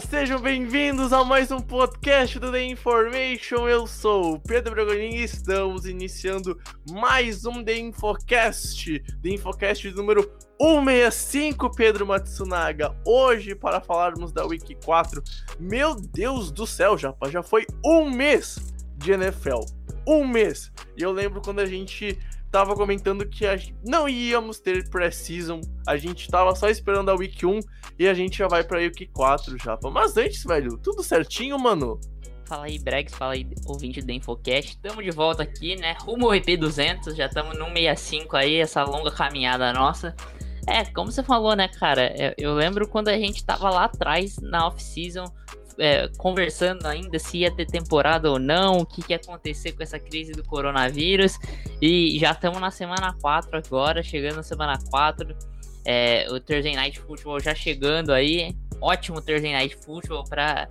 Sejam bem-vindos a mais um podcast do The Information. Eu sou o Pedro Bragonin e estamos iniciando mais um The Infocast. The Infocast número 165, Pedro Matsunaga. Hoje, para falarmos da Week 4. Meu Deus do céu, Japa, já foi um mês de NFL. Um mês. E eu lembro quando a gente tava comentando que a gente não íamos ter pré-season. A gente tava só esperando a Week 1 e a gente já vai pra Week 4, Japa. Mas antes, velho, tudo certinho, mano? Fala aí, Bregs, fala aí, ouvinte do Infocast. Tamo de volta aqui, né? Rumo ao EP200, já estamos no 65 aí, essa longa caminhada nossa. É, como você falou, né, cara? Eu, eu lembro quando a gente tava lá atrás, na off-season, é, conversando ainda se ia ter temporada ou não, o que, que ia acontecer com essa crise do coronavírus. E já estamos na semana 4 agora, chegando na semana 4. É, o Thursday Night Football já chegando aí. Ótimo Thursday Night Football para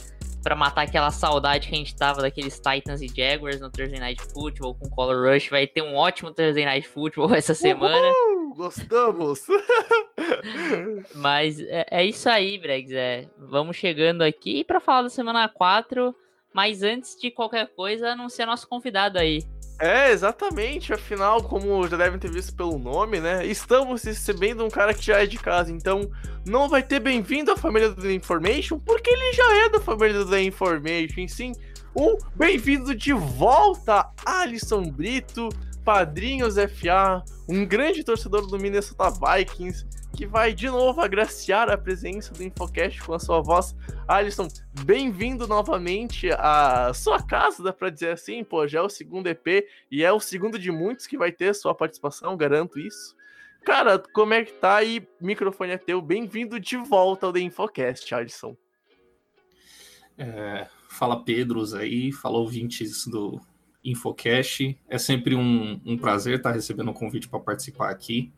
para matar aquela saudade que a gente tava daqueles Titans e Jaguars no Thursday Night Football com Color Rush. Vai ter um ótimo Thursday Night Football essa semana. Uhul, gostamos! Mas é, é isso aí, Bregs. É, vamos chegando aqui para falar da semana 4. Mas antes de qualquer coisa, anunciar nosso convidado aí. É, exatamente. Afinal, como já devem ter visto pelo nome, né? Estamos recebendo um cara que já é de casa, então não vai ter bem-vindo à família do The Information, porque ele já é da família do The Information. Sim, um bem-vindo de volta, Alisson Brito, Padrinhos FA, um grande torcedor do Minnesota Vikings, que vai de novo agraciar a presença do Infocast com a sua voz. Alisson, bem-vindo novamente à sua casa, dá pra dizer assim, pô, já é o segundo EP e é o segundo de muitos que vai ter sua participação, garanto isso. Cara, como é que tá aí? Microfone é teu, bem-vindo de volta ao The Infocast, Alisson. É, fala Pedros aí, fala ouvintes do Infocast. É sempre um, um prazer estar recebendo um convite para participar aqui.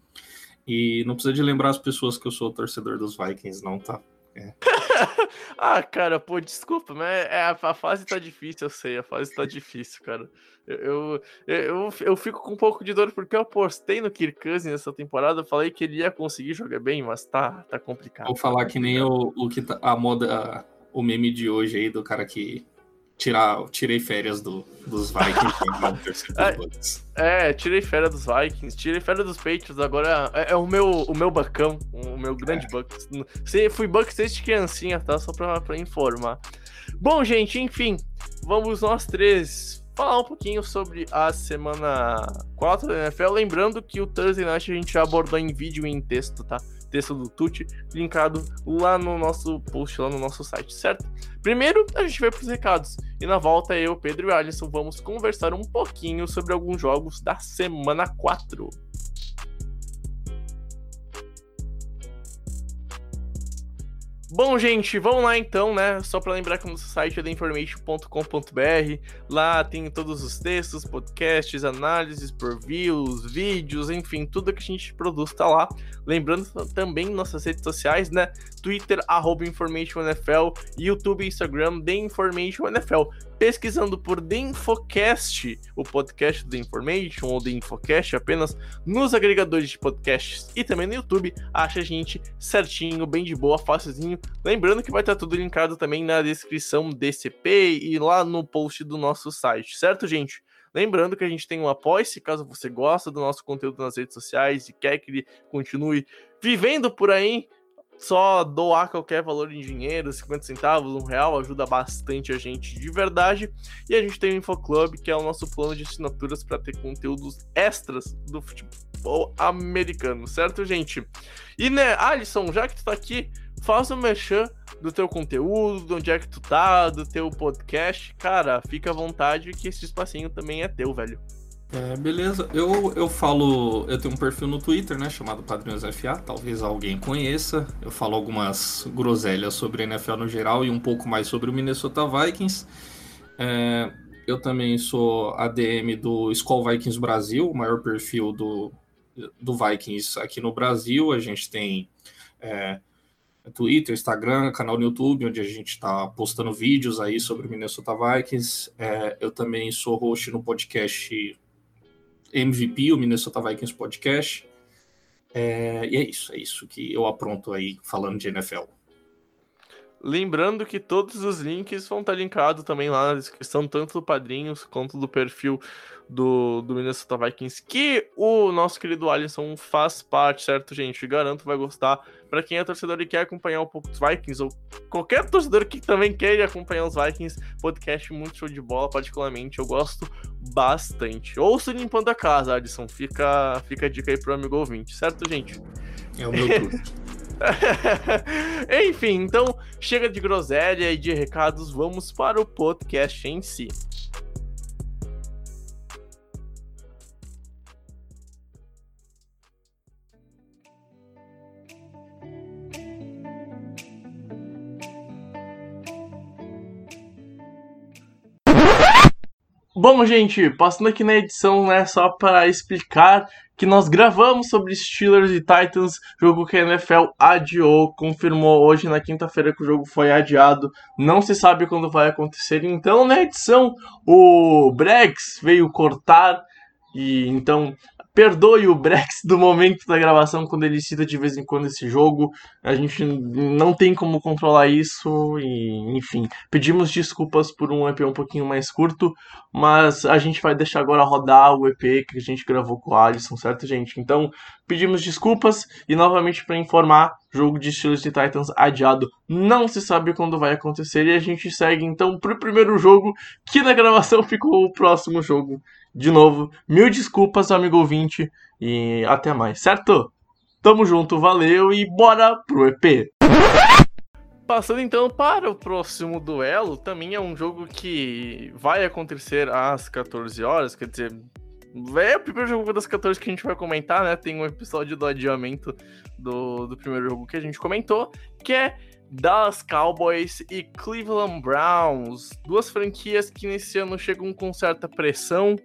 E não precisa de lembrar as pessoas que eu sou torcedor dos Vikings, não, tá? É. ah, cara, pô, desculpa, mas é, a, a, fase tá difícil, eu sei, a fase tá difícil, cara. Eu, eu, eu, eu, fico com um pouco de dor porque eu apostei no Kirk Cousins nessa temporada, falei que ele ia conseguir jogar bem, mas tá, tá complicado. Vou falar que nem o, o que tá, a moda, o meme de hoje aí do cara que tirar, tirei férias do, dos Vikings. é, é, tirei férias dos Vikings, tirei férias dos Patriots, agora é, é, o, meu, o meu bacão, o meu grande é. Bucks. Fui Bucks desde criancinha, tá? Só pra, pra informar. Bom, gente, enfim, vamos nós três falar um pouquinho sobre a semana 4 da NFL. Lembrando que o Thursday Night a gente já abordou em vídeo e em texto, tá? Texto do Tuti, linkado lá no nosso post, lá no nosso site, certo? Primeiro, a gente vai para os recados. E na volta, eu, Pedro e Alisson vamos conversar um pouquinho sobre alguns jogos da semana 4. Bom, gente, vamos lá então, né? Só para lembrar que o nosso site é theinformation.com.br. Lá tem todos os textos, podcasts, análises por views, vídeos, enfim, tudo que a gente produz tá lá. Lembrando também nossas redes sociais, né? Twitter, arroba InformationNFL, YouTube e Instagram, The Information NFL pesquisando por The Infocast, o podcast do Information ou The Infocast apenas nos agregadores de podcasts e também no YouTube, acha a gente certinho, bem de boa, facilzinho. Lembrando que vai estar tudo linkado também na descrição desse EP e lá no post do nosso site, certo, gente? Lembrando que a gente tem um apoio, se caso você gosta do nosso conteúdo nas redes sociais e quer que ele continue vivendo por aí, só doar qualquer valor em dinheiro, 50 centavos, um real, ajuda bastante a gente de verdade. E a gente tem o InfoClub, que é o nosso plano de assinaturas para ter conteúdos extras do futebol americano, certo, gente? E né, Alisson, já que tu tá aqui, faça um merchan do teu conteúdo, de onde é que tu tá, do teu podcast. Cara, fica à vontade que esse espacinho também é teu, velho. É, beleza. Eu, eu falo. Eu tenho um perfil no Twitter, né? Chamado Padrinhos FA. Talvez alguém conheça. Eu falo algumas groselhas sobre NFL no geral e um pouco mais sobre o Minnesota Vikings. É, eu também sou ADM do Skull Vikings Brasil, o maior perfil do, do Vikings aqui no Brasil. A gente tem é, Twitter, Instagram, canal no YouTube, onde a gente está postando vídeos aí sobre o Minnesota Vikings. É, eu também sou host no podcast MVP, o Minnesota Vikings Podcast. É, e é isso, é isso que eu apronto aí falando de NFL. Lembrando que todos os links vão estar linkados também lá na descrição, tanto do Padrinhos quanto do perfil do, do Minnesota Vikings, que o nosso querido Alisson faz parte, certo, gente? Garanto vai gostar. Para quem é torcedor e quer acompanhar um pouco dos Vikings, ou qualquer torcedor que também queira acompanhar os Vikings, podcast muito show de bola, particularmente, eu gosto bastante. Ouço limpando a casa, Alisson. Fica, fica a dica aí pro amigo ouvinte, certo, gente? É o meu turno. Enfim, então chega de groselha e de recados, vamos para o podcast em si. Bom, gente, passando aqui na edição, né, só para explicar que nós gravamos sobre Steelers e Titans, jogo que a NFL adiou, confirmou hoje na quinta-feira que o jogo foi adiado, não se sabe quando vai acontecer. Então, na edição, o Brex veio cortar e então Perdoe o Brex do momento da gravação quando ele cita de vez em quando esse jogo. A gente não tem como controlar isso e, enfim, pedimos desculpas por um EP um pouquinho mais curto, mas a gente vai deixar agora rodar o EP que a gente gravou com o Alisson, certo, gente? Então, pedimos desculpas e novamente para informar, jogo de Steelers e Titans adiado, não se sabe quando vai acontecer e a gente segue então pro primeiro jogo, que na gravação ficou o próximo jogo de novo, mil desculpas, amigo ouvinte, e até mais, certo? Tamo junto, valeu e bora pro EP! Passando então para o próximo duelo, também é um jogo que vai acontecer às 14 horas, quer dizer, é o primeiro jogo das 14 que a gente vai comentar, né? Tem um episódio do adiamento do, do primeiro jogo que a gente comentou, que é Dallas Cowboys e Cleveland Browns, duas franquias que nesse ano chegam com certa pressão,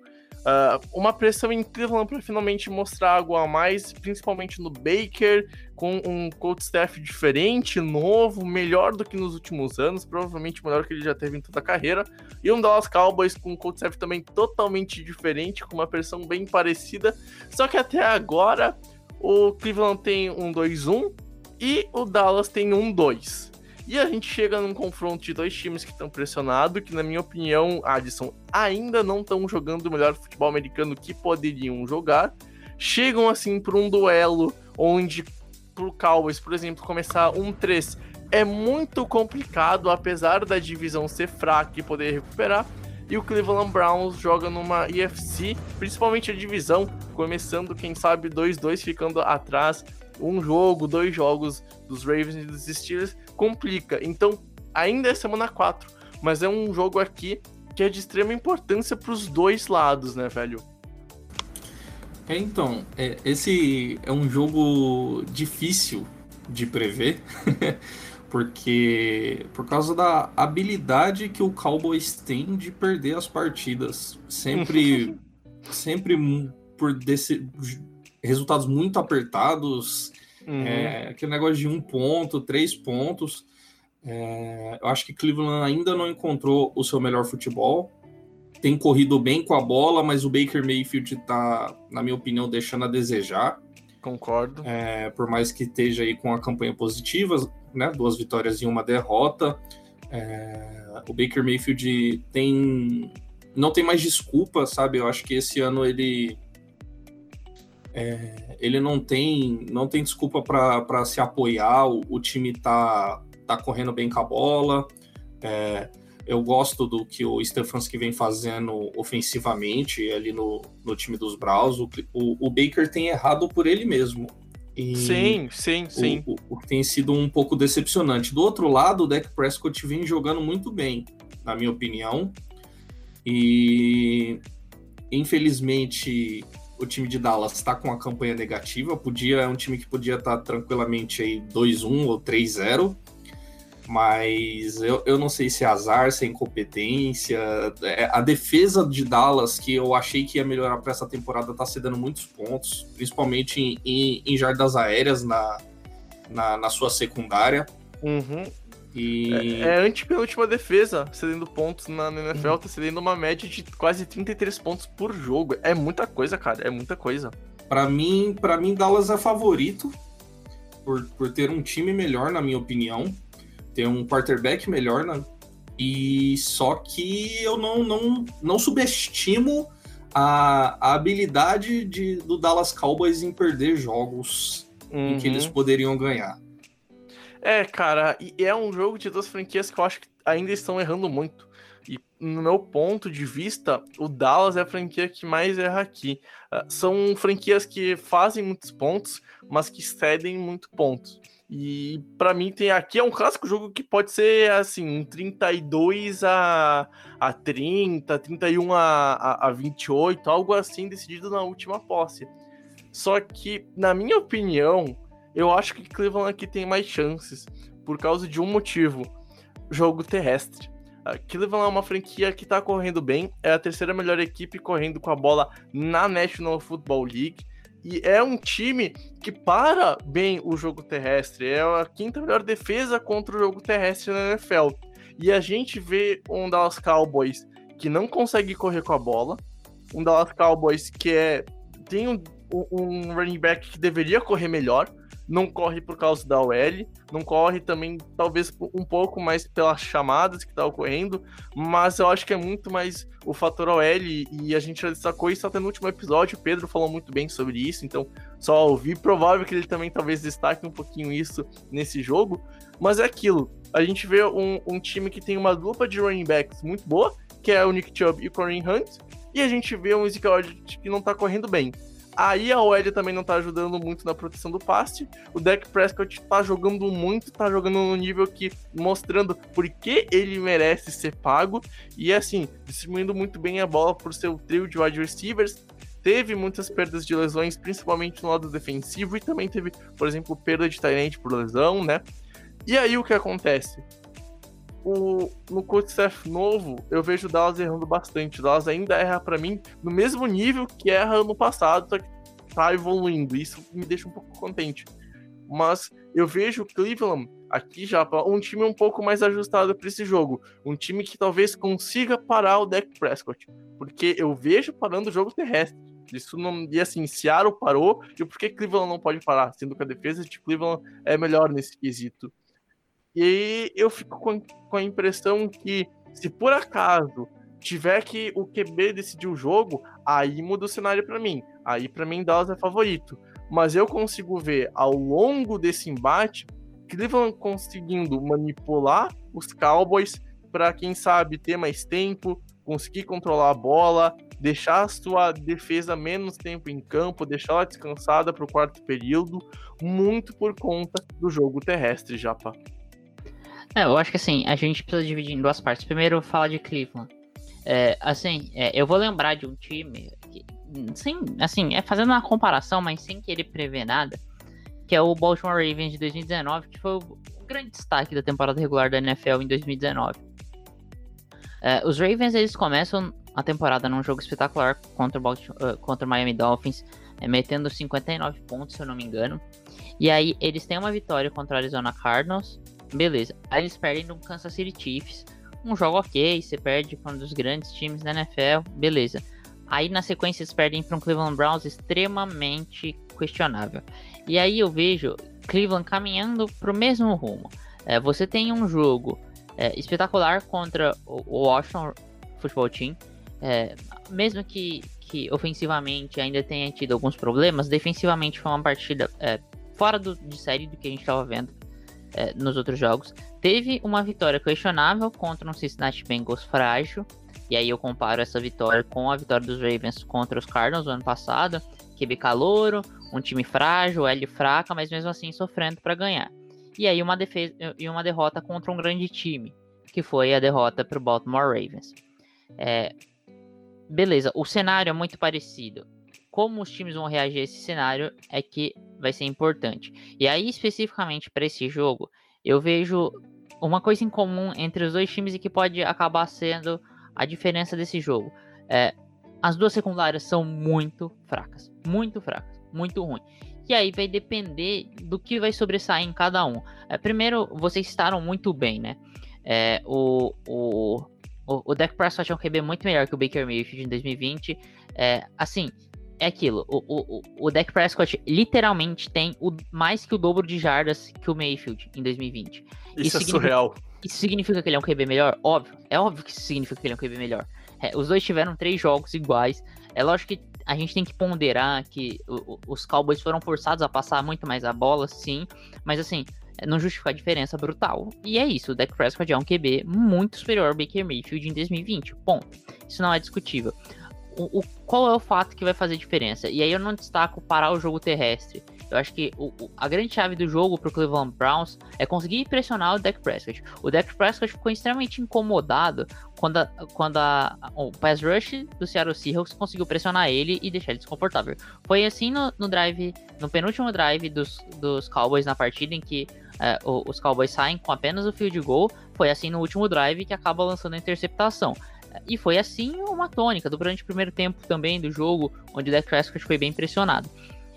Uh, uma pressão em Cleveland para finalmente mostrar algo a mais, principalmente no Baker, com um coach staff diferente, novo, melhor do que nos últimos anos, provavelmente melhor que ele já teve em toda a carreira. E um Dallas Cowboys com um coach staff também totalmente diferente, com uma pressão bem parecida. Só que até agora o Cleveland tem um 2-1 e o Dallas tem um 2. E a gente chega num confronto de dois times que estão pressionados, que na minha opinião, Addison, ainda não estão jogando o melhor futebol americano que poderiam jogar. Chegam assim para um duelo onde pro Cowboys, por exemplo, começar 1-3 é muito complicado, apesar da divisão ser fraca e poder recuperar. E o Cleveland Browns joga numa EFC, principalmente a divisão, começando, quem sabe, 2-2, ficando atrás um jogo, dois jogos dos Ravens e dos Steelers complica. Então, ainda é semana 4, mas é um jogo aqui que é de extrema importância para os dois lados, né, velho? É, então, é, esse é um jogo difícil de prever, porque por causa da habilidade que o Cowboys tem de perder as partidas, sempre, sempre por desse, resultados muito apertados, Uhum. É, aquele negócio de um ponto, três pontos. É, eu acho que Cleveland ainda não encontrou o seu melhor futebol. Tem corrido bem com a bola, mas o Baker Mayfield está, na minha opinião, deixando a desejar. Concordo. É, por mais que esteja aí com a campanha positiva, né? Duas vitórias e uma derrota. É, o Baker Mayfield tem não tem mais desculpa, sabe? Eu acho que esse ano ele É, ele não tem, não tem desculpa para se apoiar, o, o, time tá, tá correndo bem com a bola. É, eu gosto do que o Stefanski vem fazendo ofensivamente ali no, no time dos Browns. O, o, o Baker tem errado por ele mesmo. E sim, sim, sim. O, o, tem sido um pouco decepcionante. Do outro lado, o Dak Prescott vem jogando muito bem, na minha opinião. E infelizmente o time de Dallas está com uma campanha negativa. Podia é um time que podia estar tá tranquilamente aí 2-1 ou 3-0. Mas eu, eu não sei se é azar, se é incompetência. É, a defesa de Dallas, que eu achei que ia melhorar para essa temporada, está cedendo muitos pontos, principalmente em, em, em jardas aéreas na, na, na sua secundária. Uhum. E... É, é a antepenúltima defesa cedendo pontos na, NFL, tá cedendo uma média de quase 33 pontos por jogo. É muita coisa, cara, é muita coisa. Para mim, para mim Dallas é favorito por, por ter um time melhor, na minha opinião, ter um quarterback melhor, né? E só que eu não não, não subestimo a, a habilidade de, do Dallas Cowboys em perder jogos uhum. em que eles uhum. poderiam ganhar. É, cara, e é um jogo de duas franquias que eu acho que ainda estão errando muito. E no meu ponto de vista, o Dallas é a franquia que mais erra aqui. Uh, são franquias que fazem muitos pontos, mas que cedem muito pontos. E para mim tem aqui é um clássico jogo que pode ser assim, um 32 a, a 30, 31 a, a, a 28, algo assim decidido na última posse. Só que, na minha opinião, eu acho que Cleveland aqui tem mais chances por causa de um motivo: jogo terrestre. A Cleveland é uma franquia que tá correndo bem, é a terceira melhor equipe correndo com a bola na National Football League. E é um time que para bem o jogo terrestre. É a quinta melhor defesa contra o jogo terrestre na NFL. E a gente vê um Dallas Cowboys que não consegue correr com a bola. Um Dallas Cowboys que é, tem um, um running back que deveria correr melhor não corre por causa da OL, não corre também, talvez um pouco mais pelas chamadas que tá ocorrendo, mas eu acho que é muito mais o fator OL e a gente já destacou isso até no último episódio. O Pedro falou muito bem sobre isso, então só ouvir. Provável que ele também talvez destaque um pouquinho isso nesse jogo, mas é aquilo. A gente vê um, um time que tem uma dupla de running backs muito boa, que é o Nick Chubb e o Corinne Hunt, e a gente vê um Ezekiel que não tá correndo bem. Aí a OL também não tá ajudando muito na proteção do passe. O Dak Prescott tá jogando muito, tá jogando no nível que mostrando por que ele merece ser pago. E assim, distribuindo muito bem a bola por seu trio de wide receivers. Teve muitas perdas de lesões, principalmente no lado defensivo, e também teve, por exemplo, perda de talento por lesão, né? E aí o que acontece? O, no coach staff novo, eu vejo o Dallas errando bastante. O Dallas ainda erra para mim no mesmo nível que erra ano passado, só que tá evoluindo. Isso me deixa um pouco contente. Mas eu vejo o Cleveland aqui já um time um pouco mais ajustado para esse jogo. Um time que talvez consiga parar o Dak Prescott. Porque eu vejo parando o jogo terrestre. Isso não. E assim, Seattle parou. E por que Cleveland não pode parar? Sendo que a defesa de Cleveland é melhor nesse quesito. E aí eu fico com, com a impressão que, se por acaso tiver que o QB decidir o jogo, aí muda o cenário para mim. Aí para mim Dallas é favorito. Mas eu consigo ver ao longo desse embate Cleveland conseguindo manipular os Cowboys para quem sabe ter mais tempo, conseguir controlar a bola, deixar a sua defesa menos tempo em campo, deixar ela descansada para o quarto período, muito por conta do jogo terrestre, Japa. É, eu acho que assim, a gente precisa dividir em duas partes. Primeiro, falar de Cleveland. É, assim, é, eu vou lembrar de um time, que, sem, assim, é fazendo uma comparação, mas sem querer prever nada, que é o Baltimore Ravens de 2019, que foi o, grande destaque da temporada regular da NFL em 2019. É, os Ravens, eles começam a temporada num jogo espetacular contra o, Baltimore, uh, contra o Miami Dolphins, é, metendo 59 pontos, se eu não me engano. E aí, eles têm uma vitória contra o Arizona Cardinals, Beleza. Aí eles perdem no Kansas City Chiefs. Um jogo ok, você perde para um dos grandes times da NFL, beleza. Aí na sequência eles perdem para um Cleveland Browns extremamente questionável. E aí eu vejo Cleveland caminhando para o mesmo rumo. É, você tem um jogo é, espetacular contra o Washington Football Team. É, mesmo que que ofensivamente ainda tenha tido alguns problemas, defensivamente foi uma partida é, fora do, de série do que a gente estava vendo é, nos outros jogos. Teve uma vitória questionável contra um Cincinnati Bengals frágil, e aí eu comparo essa vitória com a vitória dos Ravens contra os Cardinals no ano passado, QB calouro, um time frágil, L fraca, mas mesmo assim sofrendo para ganhar. E aí uma defesa e uma derrota contra um grande time, que foi a derrota para o Baltimore Ravens. É, beleza, o cenário é muito parecido. Como os times vão reagir a esse cenário é que vai ser importante. E aí, especificamente para esse jogo, eu vejo uma coisa em comum entre os dois times e que pode acabar sendo a diferença desse jogo. É, as duas secundárias são muito fracas. Muito fracas. Muito ruim. E aí vai depender do que vai sobressair em cada um. É, primeiro, vocês estaram muito bem, né? É, o, o, o, o Dak Prescott é um QB muito melhor que o Baker Mayfield em 2020. É, assim, é aquilo. O, o, o Dak Prescott literalmente tem o, mais que o dobro de jardas que o Mayfield em 2020. Isso, isso é surreal. Isso significa que ele é um QB melhor? Óbvio. É óbvio que isso significa que ele é um QB melhor. É, os dois tiveram três jogos iguais. É lógico que a gente tem que ponderar que o, os Cowboys foram forçados a passar muito mais a bola, sim. Mas assim, não justifica a diferença brutal. E é isso, o Dak Prescott é um QB muito superior ao Baker Mayfield em 2020. Ponto. Isso não é discutível. O, o, qual é o fato que vai fazer diferença? E aí eu não destaco parar o jogo terrestre. Eu acho que o, o, a grande chave do jogo pro Cleveland Browns é conseguir pressionar o Dak Prescott. O Dak Prescott ficou extremamente incomodado quando, a, quando a, o pass rush do Seattle Seahawks conseguiu pressionar ele e deixar ele desconfortável. Foi assim no, no drive, no penúltimo drive dos, dos Cowboys na partida em que é, os Cowboys saem com apenas o field goal. Foi assim no último drive que acaba lançando a interceptação. E foi assim uma tônica durante o primeiro tempo também do jogo, onde o Dak Prescott foi bem pressionado.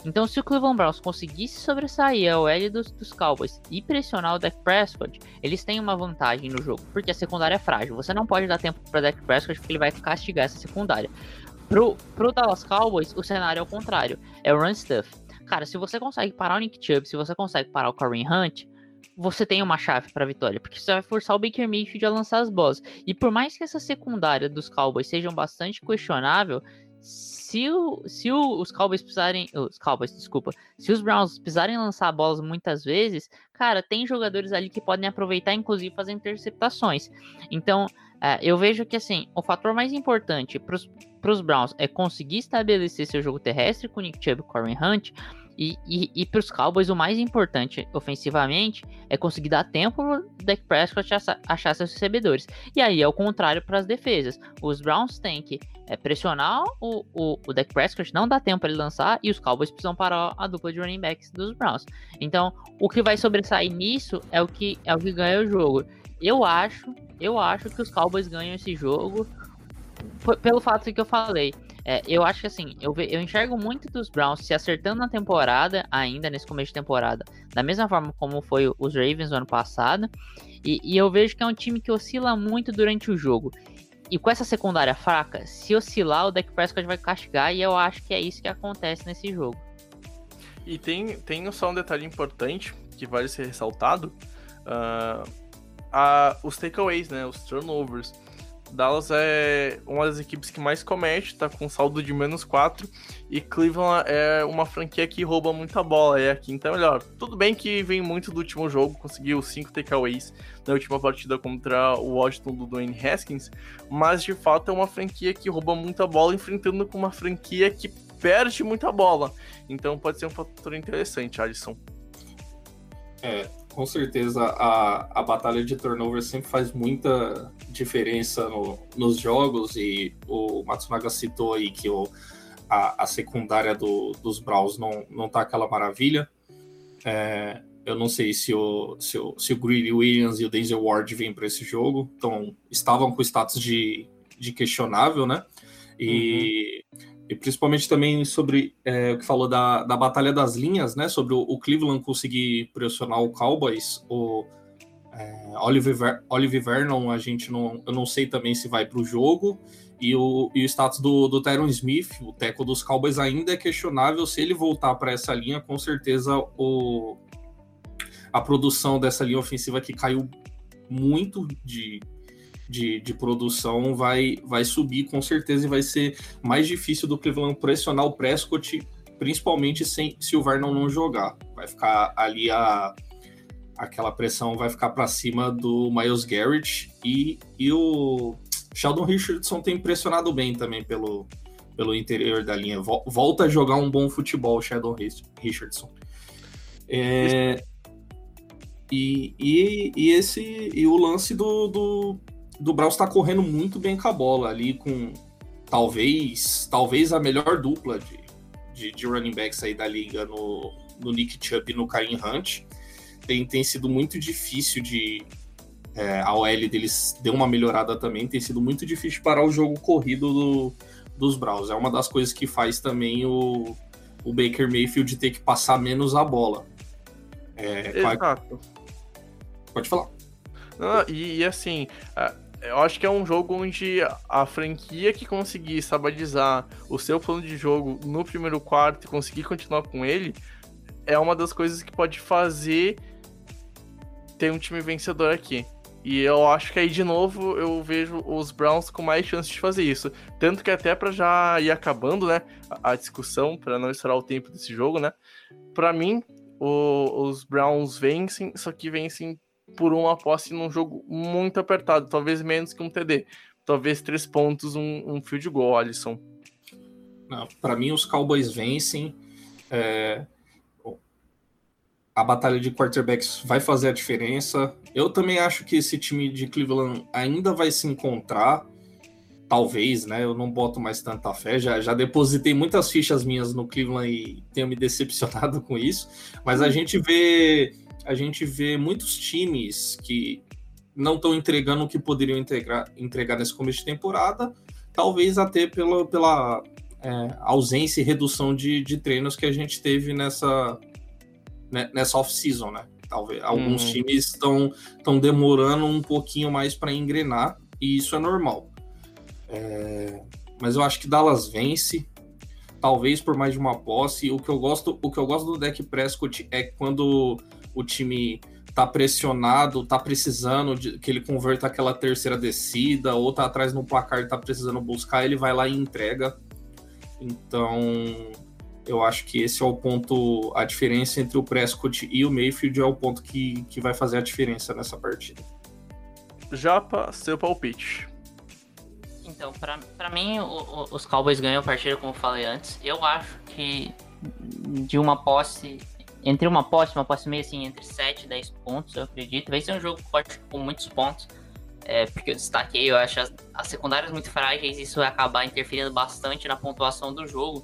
Então, se o Cleveland Browns conseguisse sobressair a OL dos, dos Cowboys e pressionar o Dak Prescott, eles têm uma vantagem no jogo, porque a secundária é frágil. Você não pode dar tempo para Dak Prescott porque ele vai castigar essa secundária. Pro, pro Dallas Cowboys, o cenário é o contrário. É o run stuff. Cara, se você consegue parar o Nick Chubb, se você consegue parar o Kareem Hunt, você tem uma chave para vitória, porque você vai forçar o Baker Mayfield a lançar as bolas. E por mais que essa secundária dos Cowboys sejam bastante questionável, se, o, se o, os Cowboys precisarem. Os Cowboys, desculpa. Se os Browns precisarem lançar bolas muitas vezes, cara, tem jogadores ali que podem aproveitar, inclusive, fazer interceptações. Então, é, eu vejo que assim, o fator mais importante para os Browns é conseguir estabelecer seu jogo terrestre com Nick Chubb e Corey Hunt e, e, e para os Cowboys, o mais importante ofensivamente é conseguir dar tempo pro Dak Prescott achar, achar seus recebedores. E aí é o contrário para as defesas. Os Browns têm que é, pressionar o, o, o Dak Prescott, não dá tempo para ele lançar, e os Cowboys precisam parar a dupla de running backs dos Browns. Então, o que vai sobressair nisso é o que, é o que ganha o jogo. Eu acho, eu acho que os Cowboys ganham esse jogo pelo fato que eu falei. É, eu acho que assim, eu, eu enxergo muito dos Browns se acertando na temporada, ainda nesse começo de temporada, da mesma forma como foi os Ravens no ano passado. E, e eu vejo que é um time que oscila muito durante o jogo. E com essa secundária fraca, se oscilar, o Dak Prescott vai castigar, e eu acho que é isso que acontece nesse jogo. E tem, tem só um detalhe importante que vale ser ressaltado: uh, a, os takeaways, né, os turnovers. Dallas é uma das equipes que mais comete, tá com saldo de menos 4. E Cleveland é uma franquia que rouba muita bola, é a quinta melhor. Tudo bem que vem muito do último jogo, conseguiu 5 takeaways na última partida contra o Washington do Dwayne Haskins, mas de fato é uma franquia que rouba muita bola, enfrentando com uma franquia que perde muita bola. Então pode ser um fator interessante, Alisson. É, com certeza a, a batalha de turnover sempre faz muita diferença no, nos jogos e o Matsunaga citou aí que o, a, a secundária do, dos Browns não, não tá aquela maravilha. É, eu não sei se o, se o, se o Greedy Williams e o Denzel Ward vêm para esse jogo, então estavam com status de, de questionável, né? E uhum. E principalmente também sobre é, o que falou da, da batalha das linhas, né? Sobre o, o Cleveland conseguir pressionar o Cowboys. O é, Oliver, Oliver Vernon, a gente não, eu não sei também se vai para o jogo. E o, e o status do, do Tyron Smith, o teco dos Cowboys, ainda é questionável. Se ele voltar para essa linha, com certeza o, a produção dessa linha ofensiva que caiu muito de, de, de produção vai, vai subir com certeza e vai ser mais difícil do Cleveland pressionar o Prescott, principalmente sem, se o Vernon não jogar. Vai ficar ali a aquela pressão vai ficar para cima do Miles Garrett e, e o Sheldon Richardson tem pressionado bem também pelo, pelo interior da linha. Volta a jogar um bom futebol, Sheldon Richardson. É, e, e, e, esse e o lance do, do, do Browns está correndo muito bem com a bola ali com talvez talvez a melhor dupla de, de, de running backs aí da liga no, no Nick Chubb e no Karim Hunt tem, tem sido muito difícil de é, a OL deles deu uma melhorada também tem sido muito difícil parar o jogo corrido do, dos Browns é uma das coisas que faz também o, o Baker Mayfield ter que passar menos a bola é, Exato. Pode falar. Ah, e, e, assim, eu acho que é um jogo onde a franquia que conseguir estabilizar o seu plano de jogo no primeiro quarto e conseguir continuar com ele é uma das coisas que pode fazer ter um time vencedor aqui. E eu acho que aí, de novo, eu vejo os Browns com mais chance de fazer isso. Tanto que até para já ir acabando, né, a discussão, para não estourar o tempo desse jogo, né, para mim, o, os Browns vencem, só que vencem por uma posse num jogo muito apertado, talvez menos que um TD. Talvez três pontos, um, um field goal, Alisson. Para mim, os Cowboys vencem. É... A batalha de quarterbacks vai fazer a diferença. Eu também acho que esse time de Cleveland ainda vai se encontrar. Talvez, né? Eu não boto mais tanta fé. Já, já depositei muitas fichas minhas no Cleveland e tenho me decepcionado com isso. Mas a gente vê a gente vê muitos times que não estão entregando o que poderiam entregar, entregar nesse começo de temporada, talvez até pela, pela é, ausência e redução de, de treinos que a gente teve nessa, né, nessa off-season, né? Talvez alguns hum. times estão demorando um pouquinho mais para engrenar e isso é normal. É, mas eu acho que Dallas vence, talvez por mais de uma posse. O que eu gosto, o que eu gosto do deck Prescott é quando o time tá pressionado, tá precisando de que ele converta aquela terceira descida, ou tá atrás no placar e tá precisando buscar, ele vai lá e entrega. Então, eu acho que esse é o ponto, a diferença entre o Prescott e o Mayfield é o ponto que, que vai fazer a diferença nessa partida. Japa, seu palpite. Então, para mim, o, o, os Cowboys ganham a partida, como eu falei antes. Eu acho que de uma posse entre uma posse, uma posse meio assim, entre 7 e 10 pontos, eu acredito. Vai ser um jogo forte com muitos pontos. É, porque eu destaquei, eu acho as, as secundárias muito frágeis, isso vai acabar interferindo bastante na pontuação do jogo.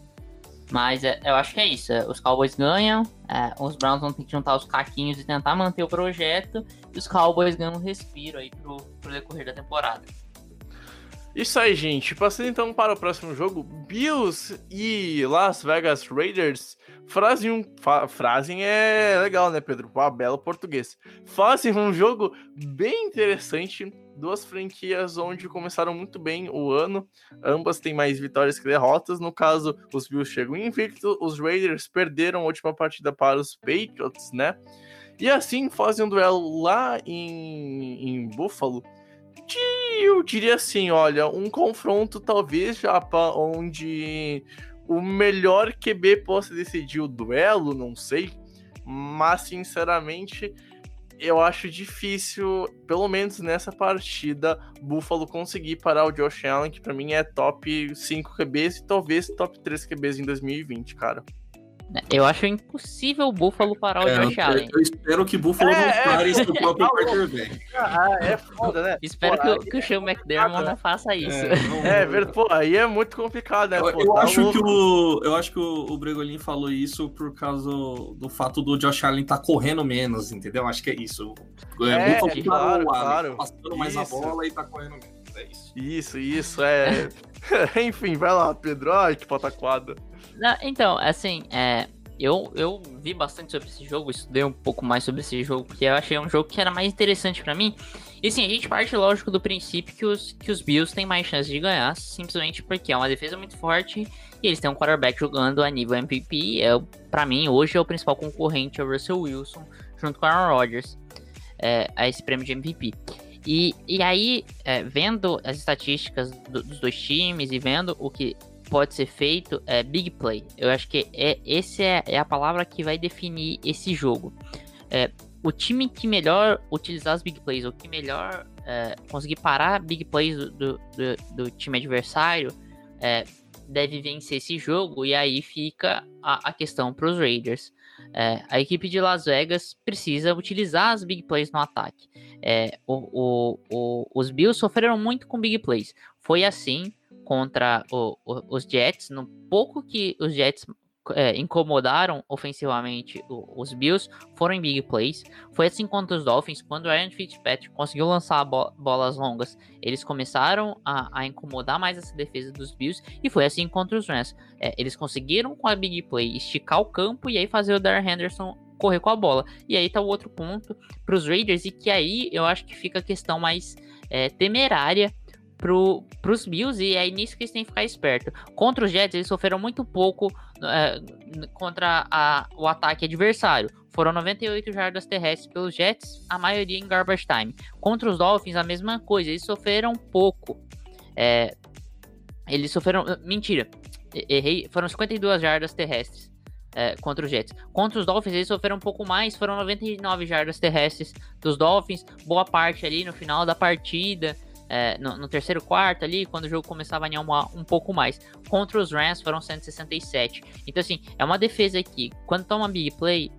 Mas é, eu acho que é isso. É, os Cowboys ganham, é, os Browns vão ter que juntar os caquinhos e tentar manter o projeto, e os Cowboys ganham um respiro aí pro, pro decorrer da temporada. Isso aí, gente. Passando então para o próximo jogo, Bills e Las Vegas Raiders fazem um. Fazem é legal, né, Pedro? Ah, belo português. Fazem um jogo bem interessante. Duas franquias onde começaram muito bem o ano. Ambas têm mais vitórias que derrotas. No caso, os Bills chegam invicto. Os Raiders perderam a última partida para os Patriots, né? E assim fazem um duelo lá em, em Buffalo eu diria assim, olha, um confronto talvez, Japa, onde o melhor QB possa decidir o duelo, não sei. Mas, sinceramente, eu acho difícil, pelo menos nessa partida, Buffalo conseguir parar o Josh Allen, que para mim é top 5 QBs e talvez top 3 QBs em 2020, cara. Eu acho impossível o Buffalo parar é, o Josh Allen. Eu espero que o Buffalo é, não pare é, seu próprio quarterback. Ah, é foda, né? espero pô, que, que o Sean McDermott não faça isso. É, é, pô, aí é muito complicado, né? Eu, pô, eu tá acho, que o, eu acho que o, o Bregolin falou isso por causa do fato do Josh Allen tá correndo menos, entendeu? Acho que é isso. É, Buffalo claro, tá claro. passando mais isso. a bola e tá correndo menos. É isso. Isso, isso, é. Enfim, vai lá, Pedro. Ai, que pataquada. Não, então, assim, é, eu, eu vi bastante sobre esse jogo, estudei um pouco mais sobre esse jogo, porque eu achei um jogo que era mais interessante para mim. E assim, a gente parte, lógico, do princípio que os, que os Bills têm mais chance de ganhar, simplesmente porque é uma defesa muito forte e eles têm um quarterback jogando a nível MVP. É, para mim, hoje é o principal concorrente ao Russell Wilson, junto com Aaron Rodgers, é, a esse prêmio de MVP. E, e aí, é, vendo as estatísticas do, dos dois times e vendo o que pode ser feito, é big play. Eu acho que é, esse é, é a palavra que vai definir esse jogo. É, o time que melhor utilizar as big plays, ou que melhor é, conseguir parar big plays do, do, do time adversário, é, deve vencer esse jogo. E aí fica a, a questão para os Raiders. É, a equipe de Las Vegas precisa utilizar as big plays no ataque. É, o, o, o, os Bills sofreram muito com big plays. Foi assim contra os Jets, no pouco que os Jets é, incomodaram ofensivamente os Bills foram em big plays. Foi assim contra os Dolphins, quando o Ryan Fitzpatrick conseguiu lançar bo bolas longas, eles começaram a, a, incomodar mais essa defesa dos Bills, e foi assim contra os Rams. É, eles conseguiram com a big play esticar o campo e aí fazer o Darren Henderson correr com a bola. E aí tá o outro ponto para os Raiders, e que aí eu acho que fica a questão mais é, temerária pro, pros Bills e é nisso que eles têm que ficar esperto. Contra os Jets, eles sofreram muito pouco é, contra a, o ataque adversário. Foram 98 jardas terrestres pelos Jets, a maioria em garbage time. Contra os Dolphins, a mesma coisa, eles sofreram pouco. É, eles sofreram. Mentira, errei. Foram 52 jardas terrestres. É, contra os Jets. Contra os Dolphins, eles sofreram um pouco mais, foram 99 jardas terrestres dos Dolphins, boa parte ali no final da partida é, no, no, terceiro quarto ali, quando o jogo começava a animar um pouco mais. Contra os Rams foram 167. Então, assim, é uma defesa que, quando toma big play,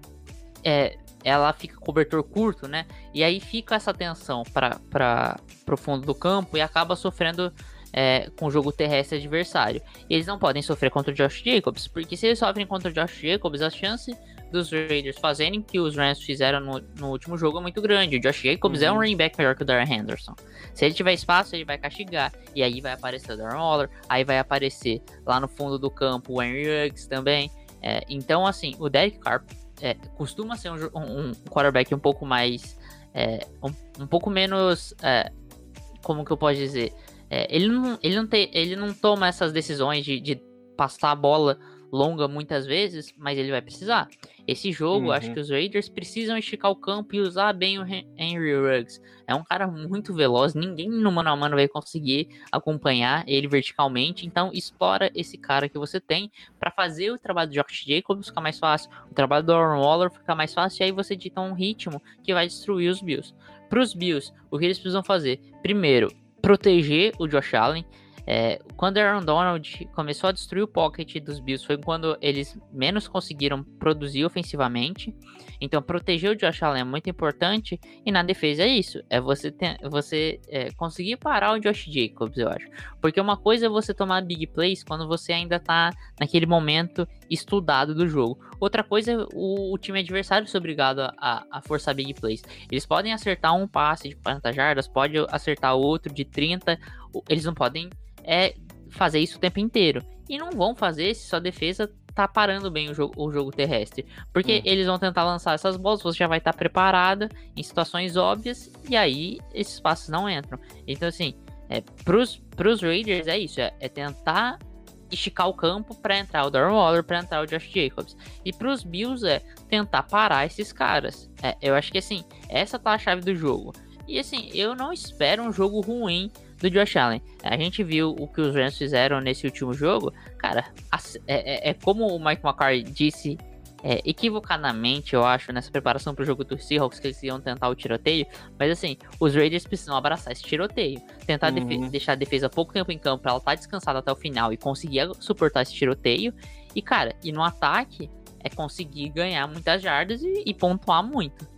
é, ela fica cobertor curto, né? E aí fica essa tensão para o fundo do campo e acaba sofrendo é, com o jogo terrestre adversário. E eles não podem sofrer contra o Josh Jacobs, porque se eles sofrem contra o Josh Jacobs, a chance dos Raiders fazerem que os Rams fizeram no, no último jogo é muito grande. O Josh Jacobs uhum. é um uhum. running back melhor que o Darren Henderson. Se ele tiver espaço, ele vai castigar. E aí vai aparecer o Darren Waller, aí vai aparecer lá no fundo do campo o Henry Ruggs também. É, então, assim, o Derek Carr é, costuma ser um, um, um, quarterback um pouco mais. É, um, um, pouco menos. É, como que eu posso dizer? É, ele, não, ele, não tem, ele não toma essas decisões de, de passar a bola longa muitas vezes, mas ele vai precisar. Esse jogo, uhum. acho que os Raiders precisam esticar o campo e usar bem o Henry Ruggs. É um cara muito veloz, ninguém no mano a mano vai conseguir acompanhar ele verticalmente. Então, explora esse cara que você tem para fazer o trabalho do Josh Jacobs ficar mais fácil, o trabalho do Aaron Waller ficar mais fácil, e aí você dita um ritmo que vai destruir os Bills. Para os Bills, o que eles precisam fazer? Primeiro, proteger o Josh Allen. É, quando Aaron Donald começou a destruir o pocket dos Bills foi quando eles menos conseguiram produzir ofensivamente. Então, proteger o Josh Allen é muito importante. E na defesa é isso: é você, ter, você é, conseguir parar o Josh Jacobs, eu acho. Porque uma coisa é você tomar big plays quando você ainda tá naquele momento estudado do jogo. Outra coisa é o, o time adversário ser obrigado a, a, forçar big plays. Eles podem acertar um passe de 40 jardas, pode acertar outro de 30. Eles não podem é fazer isso o tempo inteiro. E não vão fazer se sua defesa tá parando bem o jogo, o jogo terrestre. Porque hum. eles vão tentar lançar essas bolas, você já vai estar tá preparada em situações óbvias, e aí esses passos não entram. Então, assim, é, pros, pros Raiders é isso, é, é tentar esticar o campo para entrar o Darren Waller, para entrar o Josh Jacobs. E pros Bills é tentar parar esses caras. É, eu acho que assim, essa tá a chave do jogo. E assim, eu não espero um jogo ruim do Josh Allen. A gente viu o que os Rams fizeram nesse último jogo. Cara, é, é, é como o Mike McCarthy disse é, equivocadamente, eu acho, nessa preparação para o jogo do Seahawks, que eles iam tentar o tiroteio. Mas assim, os Raiders precisam abraçar esse tiroteio. Tentar uhum. deixar a defesa pouco tempo em campo para ela estar tá descansada até o final e conseguir suportar esse tiroteio. E cara, e no ataque é conseguir ganhar muitas jardas e, e pontuar muito.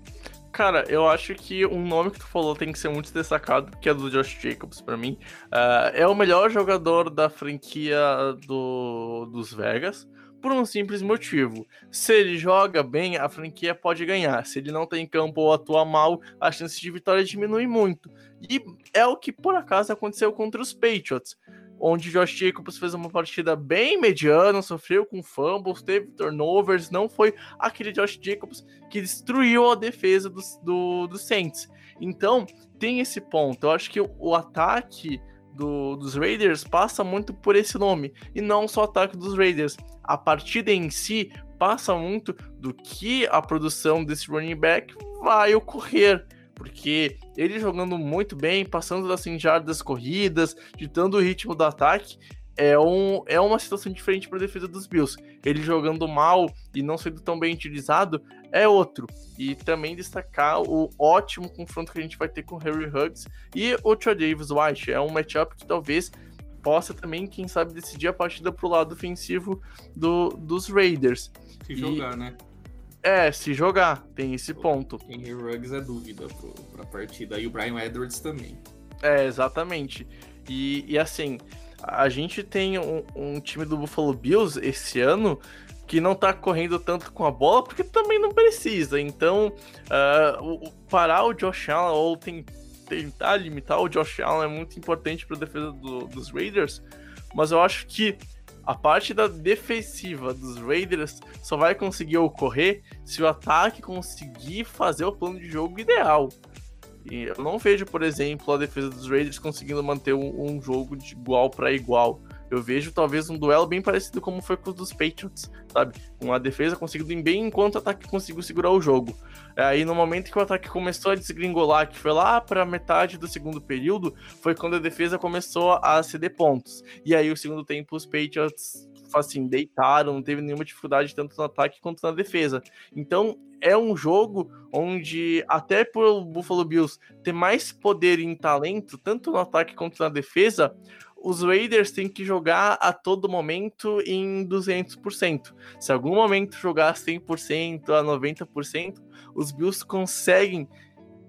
Cara, eu acho que um nome que tu falou tem que ser muito destacado, que é do Josh Jacobs, para mim. Uh, é o melhor jogador da franquia do, dos Vegas, por um simples motivo. Se ele joga bem, a franquia pode ganhar. Se ele não tem campo ou atua mal, a chance de vitória diminui muito. E é o que por acaso aconteceu contra os Patriots onde Josh Jacobs fez uma partida bem mediana, sofreu com fumbles, teve turnovers, não foi aquele Josh Jacobs que destruiu a defesa dos, do, do Saints. Então, tem esse ponto. Eu acho que o, ataque do, dos Raiders passa muito por esse nome, e não só o ataque dos Raiders. A partida em si passa muito do que a produção desse running back vai ocorrer, porque ele jogando muito bem, passando das 100 jardas corridas, ditando o ritmo do ataque, é, um, é uma situação diferente para a defesa dos Bills. Ele jogando mal e não sendo tão bem utilizado é outro. E também destacar o ótimo confronto que a gente vai ter com o Harry Huggs e o Troy Davis White. É um matchup que talvez possa também, quem sabe, decidir a partida pro lado ofensivo do, dos Raiders. Se e, jogar, né? É, se jogar, tem esse ponto. Henry Ruggs é dúvida pro, pra partida. E o Brian Edwards também. É, exatamente. E, e assim, a gente tem um, um, time do Buffalo Bills esse ano que não tá correndo tanto com a bola, porque também não precisa. Então, uh, parar o Josh Allen ou tem, tentar limitar o Josh Allen é muito importante para a defesa do, dos Raiders, mas eu acho que a parte da defensiva dos Raiders só vai conseguir ocorrer se o ataque conseguir fazer o plano de jogo ideal. E eu não vejo, por exemplo, a defesa dos Raiders conseguindo manter um, um jogo de igual para igual. Eu vejo talvez um duelo bem parecido como foi com o dos Patriots, sabe? Com a defesa conseguindo bem enquanto o ataque conseguiu segurar o jogo. Aí no momento que o ataque começou a desgringolar, que foi lá para metade do segundo período, foi quando a defesa começou a ceder pontos. E aí o segundo tempo os Patriots assim, deitaram, não teve nenhuma dificuldade tanto no ataque quanto na defesa. Então, é um jogo onde, até por Buffalo Bills ter mais poder em talento, tanto no ataque quanto na defesa, os Raiders têm que jogar a todo momento em 200%. Se algum momento jogar 100% a 90%, os Bills conseguem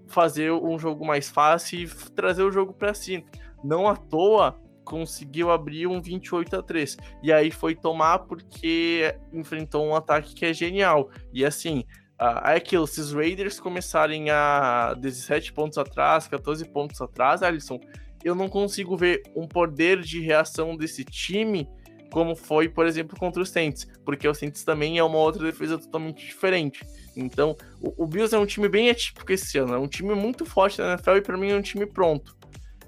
fazer um jogo mais fácil e trazer o jogo para si. Não à toa conseguiu abrir um 28 a 3 e aí foi tomar porque enfrentou um ataque que é genial. E assim, é aquilo, se os Raiders começarem a 17 pontos atrás, 14 pontos atrás, Alisson, eu não consigo ver um poder de reação desse time como foi, por exemplo, contra os Saints, porque o Saints também é uma outra defesa totalmente diferente. Então, o, o Bills é um time bem atípico esse ano, é um time muito forte na NFL e para mim é um time pronto.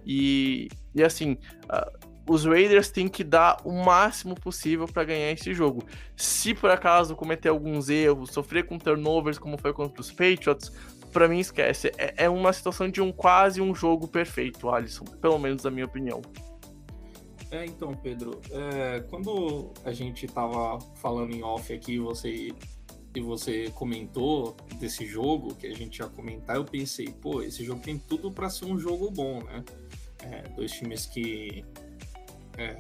E, e assim, uh, os Raiders têm que dar o máximo possível para ganhar esse jogo. Se por acaso cometer alguns erros, sofrer com turnovers, como foi contra os Patriots, para mim esquece. É, é, uma situação de um quase um jogo perfeito, Alisson, pelo menos na minha opinião. É, então, Pedro, é, quando a gente tava falando em off aqui, você e você comentou desse jogo que a gente ia comentar, eu pensei, pô, esse jogo tem tudo para ser um jogo bom, né? É, dois times que é,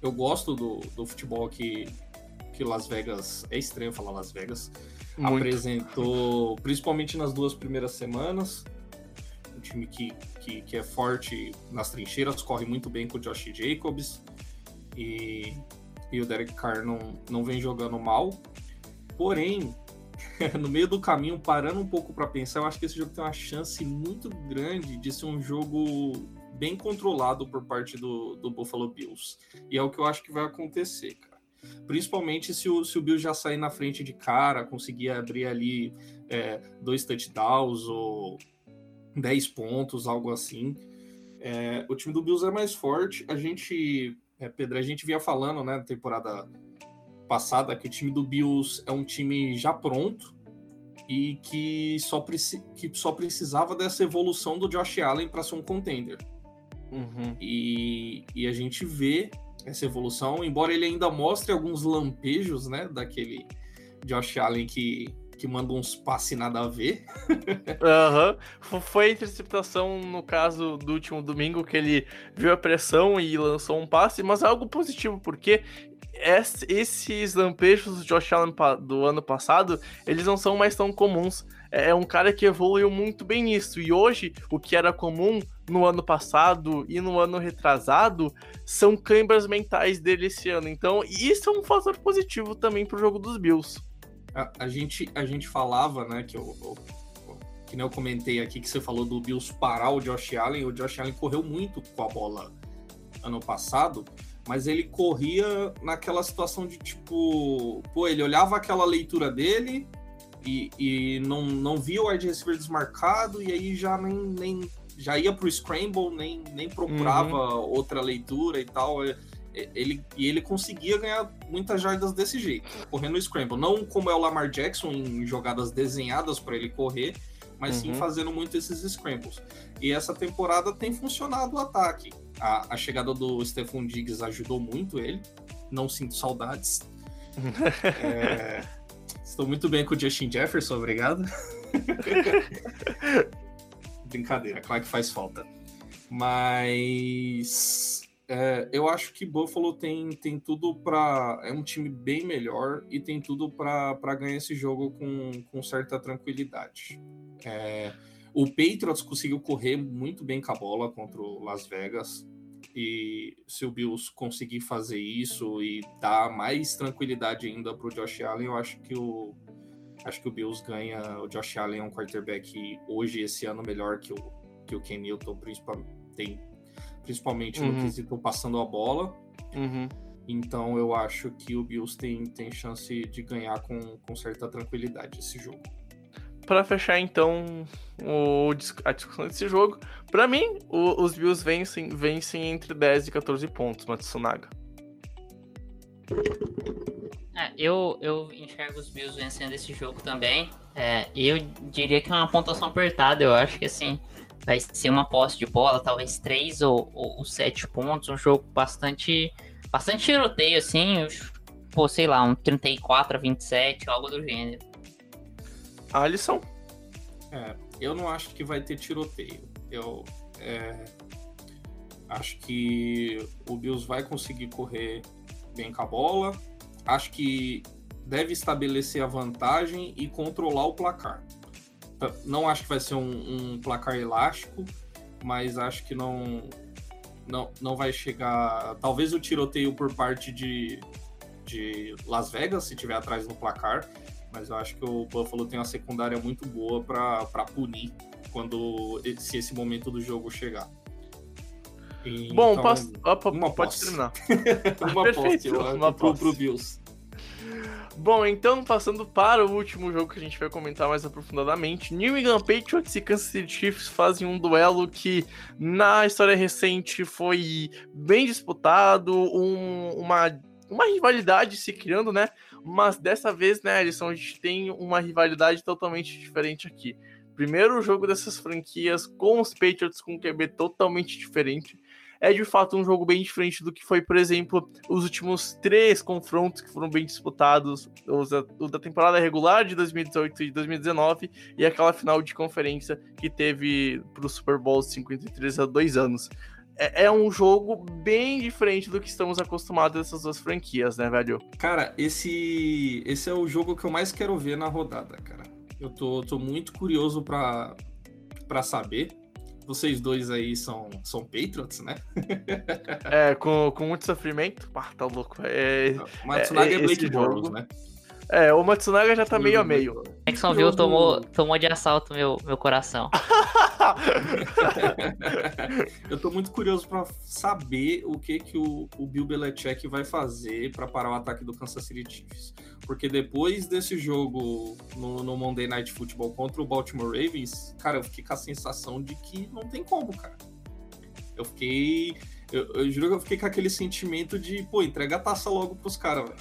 eu gosto do, do futebol que, que Las Vegas. É estranho falar Las Vegas. Muito. Apresentou, principalmente nas duas primeiras semanas. Um time que, que, que é forte nas trincheiras, corre muito bem com o Josh Jacobs. E, e o Derek Carr não, não vem jogando mal. Porém, no meio do caminho, parando um pouco para pensar, eu acho que esse jogo tem uma chance muito grande de ser um jogo bem controlado por parte do, do Buffalo Bills. E é o que eu acho que vai acontecer. Principalmente se o, se o Bills já sair na frente de cara, conseguir abrir ali é, dois touchdowns ou 10 pontos, algo assim. É, o time do Bills é mais forte. A gente, é, Pedro, a gente vinha falando, né, na temporada passada, que o time do Bills é um time já pronto e que só, que só precisava dessa evolução do Josh Allen para ser um contender. Uhum. E, e a gente vê essa evolução, embora ele ainda mostre alguns lampejos, né, daquele Josh Allen que, que manda uns passes nada a ver. uhum. Foi a interceptação no caso do último domingo que ele viu a pressão e lançou um passe, mas é algo positivo, porque esses lampejos do Josh Allen do ano passado, eles não são mais tão comuns. É, é um cara que evoluiu muito bem nisso. E hoje, o que era comum no ano passado e no ano retrasado são câimbras mentais dele esse ano. Então, isso é um fator positivo também pro jogo dos Bills. A, a gente, a gente falava, né, que eu, eu, que nem eu comentei aqui que você falou do Bills parar o Josh Allen. O Josh Allen correu muito com a bola ano passado, mas ele corria naquela situação de tipo, pô, ele olhava aquela leitura dele, e, e não, não via o wide receiver desmarcado e aí já nem, nem já ia pro scramble, nem, nem procurava uhum. outra leitura e tal. É, é, ele, e ele conseguia ganhar muitas jardas desse jeito, correndo no scramble. Não como é o Lamar Jackson em jogadas desenhadas para ele correr, mas sim Uhum. fazendo muito esses scrambles. E essa temporada tem funcionado o ataque. A, a chegada do Stephon Diggs ajudou muito ele. Não sinto saudades. É, estou muito bem com o Justin Jefferson, obrigado. Brincadeira, claro que faz falta. Mas é, eu acho que Buffalo tem, tem tudo para. É um time bem melhor e tem tudo para ganhar esse jogo com, com certa tranquilidade. É, o Patriots conseguiu correr muito bem com a bola contra o Las Vegas. E se o Bills conseguir fazer isso e dar mais tranquilidade ainda para o Josh Allen, eu acho que o, acho que o Bills ganha. O Josh Allen é um quarterback hoje, esse ano, melhor que o, que o Ken Newton, principalmente, tem, principalmente no Uhum. quesito passando a bola. Uhum. Então eu acho que o Bills tem, tem chance de ganhar com, com certa tranquilidade esse jogo. Pra fechar, então, o, a discussão desse jogo, pra mim, o- os Bills vencem, vencem entre 10 e 14 pontos, Matsunaga. É, eu, eu enxergo os Bills vencendo esse jogo também. É, eu diria que é uma pontuação apertada. Eu acho que assim vai ser uma posse de bola, talvez 3 ou, ou, ou 7 pontos. Um jogo bastante, bastante tiroteio, assim. Pô, sei lá, um 34 a 27, algo do gênero. Alisson, É, eu não acho que vai ter tiroteio. Eu é, acho que o Bills vai conseguir correr bem com a bola. Acho que deve estabelecer a vantagem e controlar o placar. Tá, Não acho que vai ser um, um placar elástico, mas acho que não, não, não vai chegar. Talvez o tiroteio por parte de, de Las Vegas, se tiver atrás no placar, mas eu acho que o Buffalo tem uma secundária muito boa para punir quando se esse momento do jogo chegar. E, bom, então, posso- opa, uma pode posse. terminar. uma Perfeito, posse, uma pro, pro Bills. Bom, então, passando para o último jogo que a gente vai comentar mais aprofundadamente, New England Patriots e Kansas City Chiefs fazem um duelo que, na história recente, foi bem disputado, um- uma, uma rivalidade se criando, né? Mas dessa vez, né, Alisson, a gente tem uma rivalidade totalmente diferente aqui. Primeiro jogo dessas franquias com os Patriots com um QB totalmente diferente. É de fato um jogo bem diferente do que foi, por exemplo, os últimos três confrontos que foram bem disputados, o da temporada regular de 2018 e 2019 e aquela final de conferência que teve para o Super Bowl 53 há dois anos. É, é um jogo bem diferente do que estamos acostumados dessas duas franquias, né, velho? Cara, esse, esse é o jogo que eu mais quero ver na rodada, cara. Eu tô, tô muito curioso pra saber. Vocês dois aí são, são Patriots, né? É, com, com muito sofrimento. Pá, tá louco. É, Matsunaga é, é, Blake Bortles, né? é, o Matsunaga já tá meio a meio. Jacksonville tomou, tomou de assalto meu, meu coração. Eu tô muito curioso pra saber o que que o, o Bill Belichick vai fazer pra parar o ataque do Kansas City Chiefs. Porque depois desse jogo no, no Monday Night Football contra o Baltimore Ravens, cara, eu fiquei com a sensação de que não tem como, cara. Eu fiquei. Eu, eu juro que eu fiquei com aquele sentimento de, pô, entrega a taça logo pros caras, velho.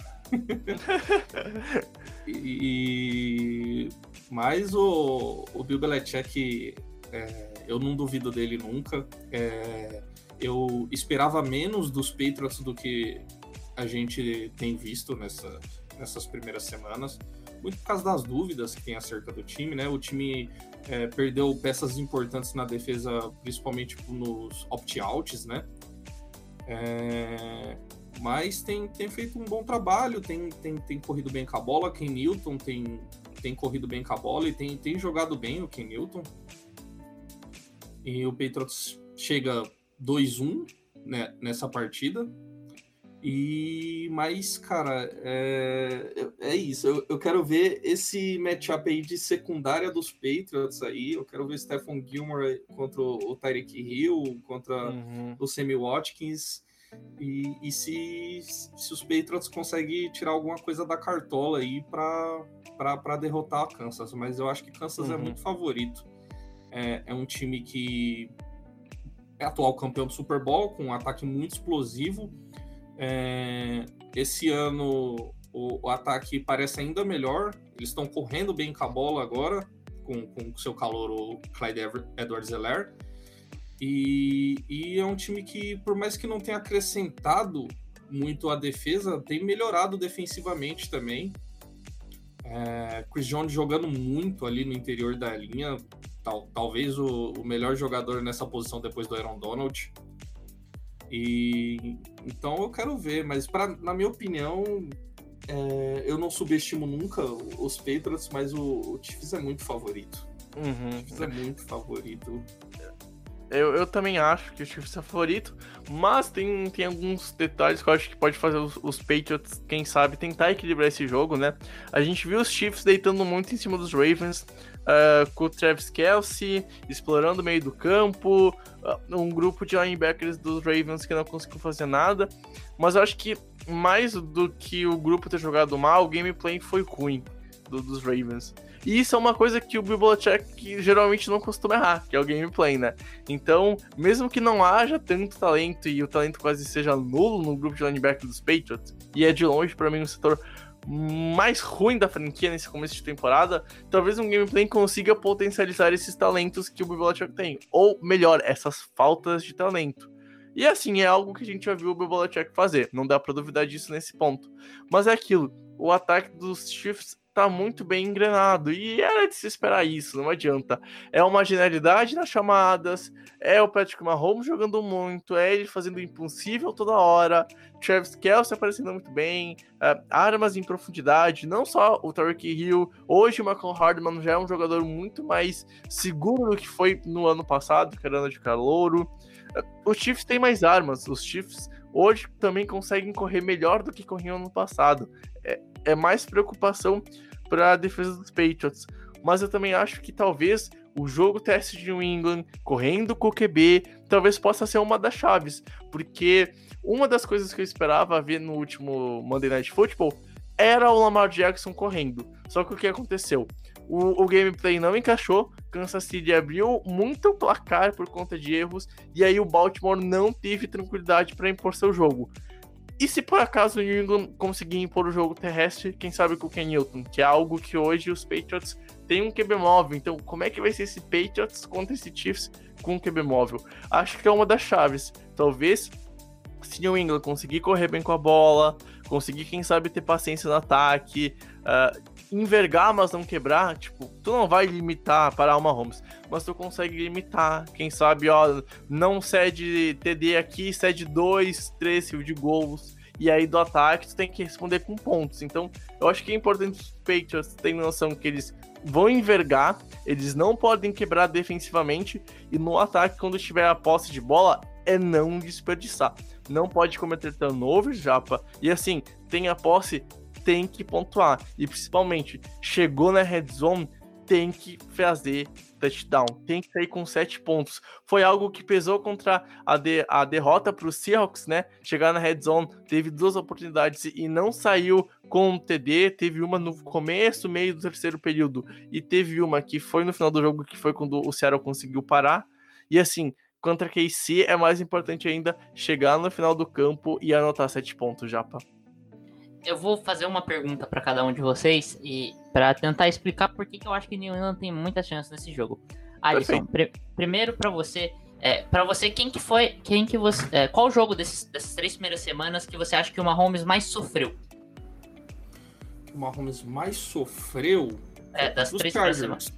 e, mas o, o Bill Belichick, é, eu não duvido dele nunca. É, eu esperava menos dos Patriots do que a gente tem visto nessa, nessas primeiras semanas. Muito por causa das dúvidas que tem acerca do time, né? O time é, perdeu peças importantes na defesa, principalmente nos opt-outs, né? É, mas tem, tem feito um bom trabalho, tem, tem, tem corrido bem com a bola. Ken Newton tem, tem corrido bem com a bola e tem, tem jogado bem o Ken Newton. E o Patriots chega 2-1 né, nessa partida. E mas, cara, é, é isso. Eu, eu quero ver esse matchup aí de secundária dos Patriots aí. Eu quero ver Stephon Gilmore contra o Tyreek Hill, contra Uhum. o Sammy Watkins. E, e se, se os Patriots conseguem tirar alguma coisa da cartola aí para derrotar a Kansas. Mas eu acho que Kansas é Uhum. muito favorito. É, é um time que é atual campeão do Super Bowl, com um ataque muito explosivo. É, esse ano o, o ataque parece ainda melhor. Eles estão correndo bem com a bola agora, com o seu calor, o Clyde Edwards-Helaire. E, e é um time que, por mais que não tenha acrescentado muito a defesa, tem melhorado defensivamente também. É, Chris Jones jogando muito ali no interior da linha, tal, talvez o, o, melhor jogador nessa posição depois do Aaron Donald. E então eu quero ver, mas pra, na minha opinião, é, eu não subestimo nunca os Patriots, mas o, o Chiefs é muito favorito. Uhum. O Chiefs é muito favorito. Eu, eu também acho que o Chiefs é favorito, mas tem, tem alguns detalhes que eu acho que pode fazer os, os, Patriots, quem sabe, tentar equilibrar esse jogo, né? A gente viu os Chiefs deitando muito em cima dos Ravens, uh, com o Travis Kelsey explorando o meio do campo, uh, um grupo de linebackers dos Ravens que não conseguiu fazer nada, mas eu acho que mais do que o grupo ter jogado mal, o gameplay foi ruim do, dos Ravens. E isso é uma coisa que o Bill Belichick geralmente não costuma errar, que é o gameplay, né? Então, mesmo que não haja tanto talento e o talento quase seja nulo no grupo de linebacker dos Patriots, e é de longe para mim o setor mais ruim da franquia nesse começo de temporada, talvez um gameplay consiga potencializar esses talentos que o Bill Belichick tem, ou melhor, essas faltas de talento. E assim, é algo que a gente já viu o Bill Belichick fazer, não dá para duvidar disso nesse ponto. Mas é aquilo, o ataque dos Chiefs tá muito bem engrenado. E era de se esperar isso, não adianta. É uma genialidade nas chamadas, é o Patrick Mahomes jogando muito, é ele fazendo o impossível toda hora, Travis Kelce aparecendo muito bem, é, armas em profundidade, não só o Tarek Hill, hoje o Michael Hardman já é um jogador muito mais seguro do que foi no ano passado, que era ano de calouro. É, os Chiefs têm mais armas, os Chiefs hoje também conseguem correr melhor do que corriam no passado. É, é mais preocupação para a defesa dos Patriots. Mas eu também acho que talvez o jogo teste de New England, correndo com o QB, talvez possa ser uma das chaves, porque uma das coisas que eu esperava ver no último Monday Night Football era o Lamar Jackson correndo. Só que o que aconteceu? O, o gameplay não encaixou, Kansas City abriu muito placar por conta de erros, e aí o Baltimore não teve tranquilidade para impor seu jogo. E se por acaso o New England conseguir impor o jogo terrestre, quem sabe com o Ken Newton, que é algo que hoje os Patriots têm um QB móvel. Então, como é que vai ser esse Patriots contra esse Chiefs com um QB móvel? Acho que é uma das chaves. Talvez, se New England conseguir correr bem com a bola, conseguir, quem sabe, ter paciência no ataque, uh, envergar, mas não quebrar, tipo, tu não vai limitar para uma Holmes, mas tu consegue limitar, quem sabe, ó, não cede TD aqui, cede 2, 3 de gols, e aí do ataque tu tem que responder com pontos. Então, eu acho que é importante os Patriots terem noção que eles vão envergar, eles não podem quebrar defensivamente, e no ataque, quando tiver a posse de bola, é não desperdiçar. Não pode cometer turnovers, japa. E assim, tem a posse, tem que pontuar. E principalmente, chegou na red zone, tem que fazer touchdown, tem que sair com sete pontos. Foi algo que pesou contra a, de, a derrota para os Seahawks, né? Chegar na red zone, teve duas oportunidades e não saiu com o TD. Teve uma no começo, meio do terceiro período, e teve uma que foi no final do jogo, que foi quando o Seattle conseguiu parar. E assim, contra KC é mais importante ainda chegar no final do campo e anotar sete pontos, Japa eu vou fazer uma pergunta para cada um de vocês e para tentar explicar por que, que eu acho que New England tem muita chance nesse jogo. Alisson, pr primeiro para você, é, para você quem que foi, quem que você, é, qual jogo desses, dessas três primeiras semanas que você acha que o Mahomes mais sofreu? O Mahomes mais sofreu? É, das três primeiras semanas.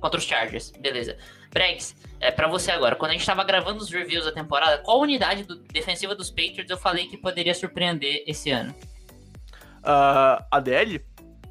Contra os Chargers, beleza. Bregs, é, para você agora, quando a gente estava gravando os reviews da temporada, qual unidade do, defensiva dos Patriots eu falei que poderia surpreender esse ano? Uh, ADL?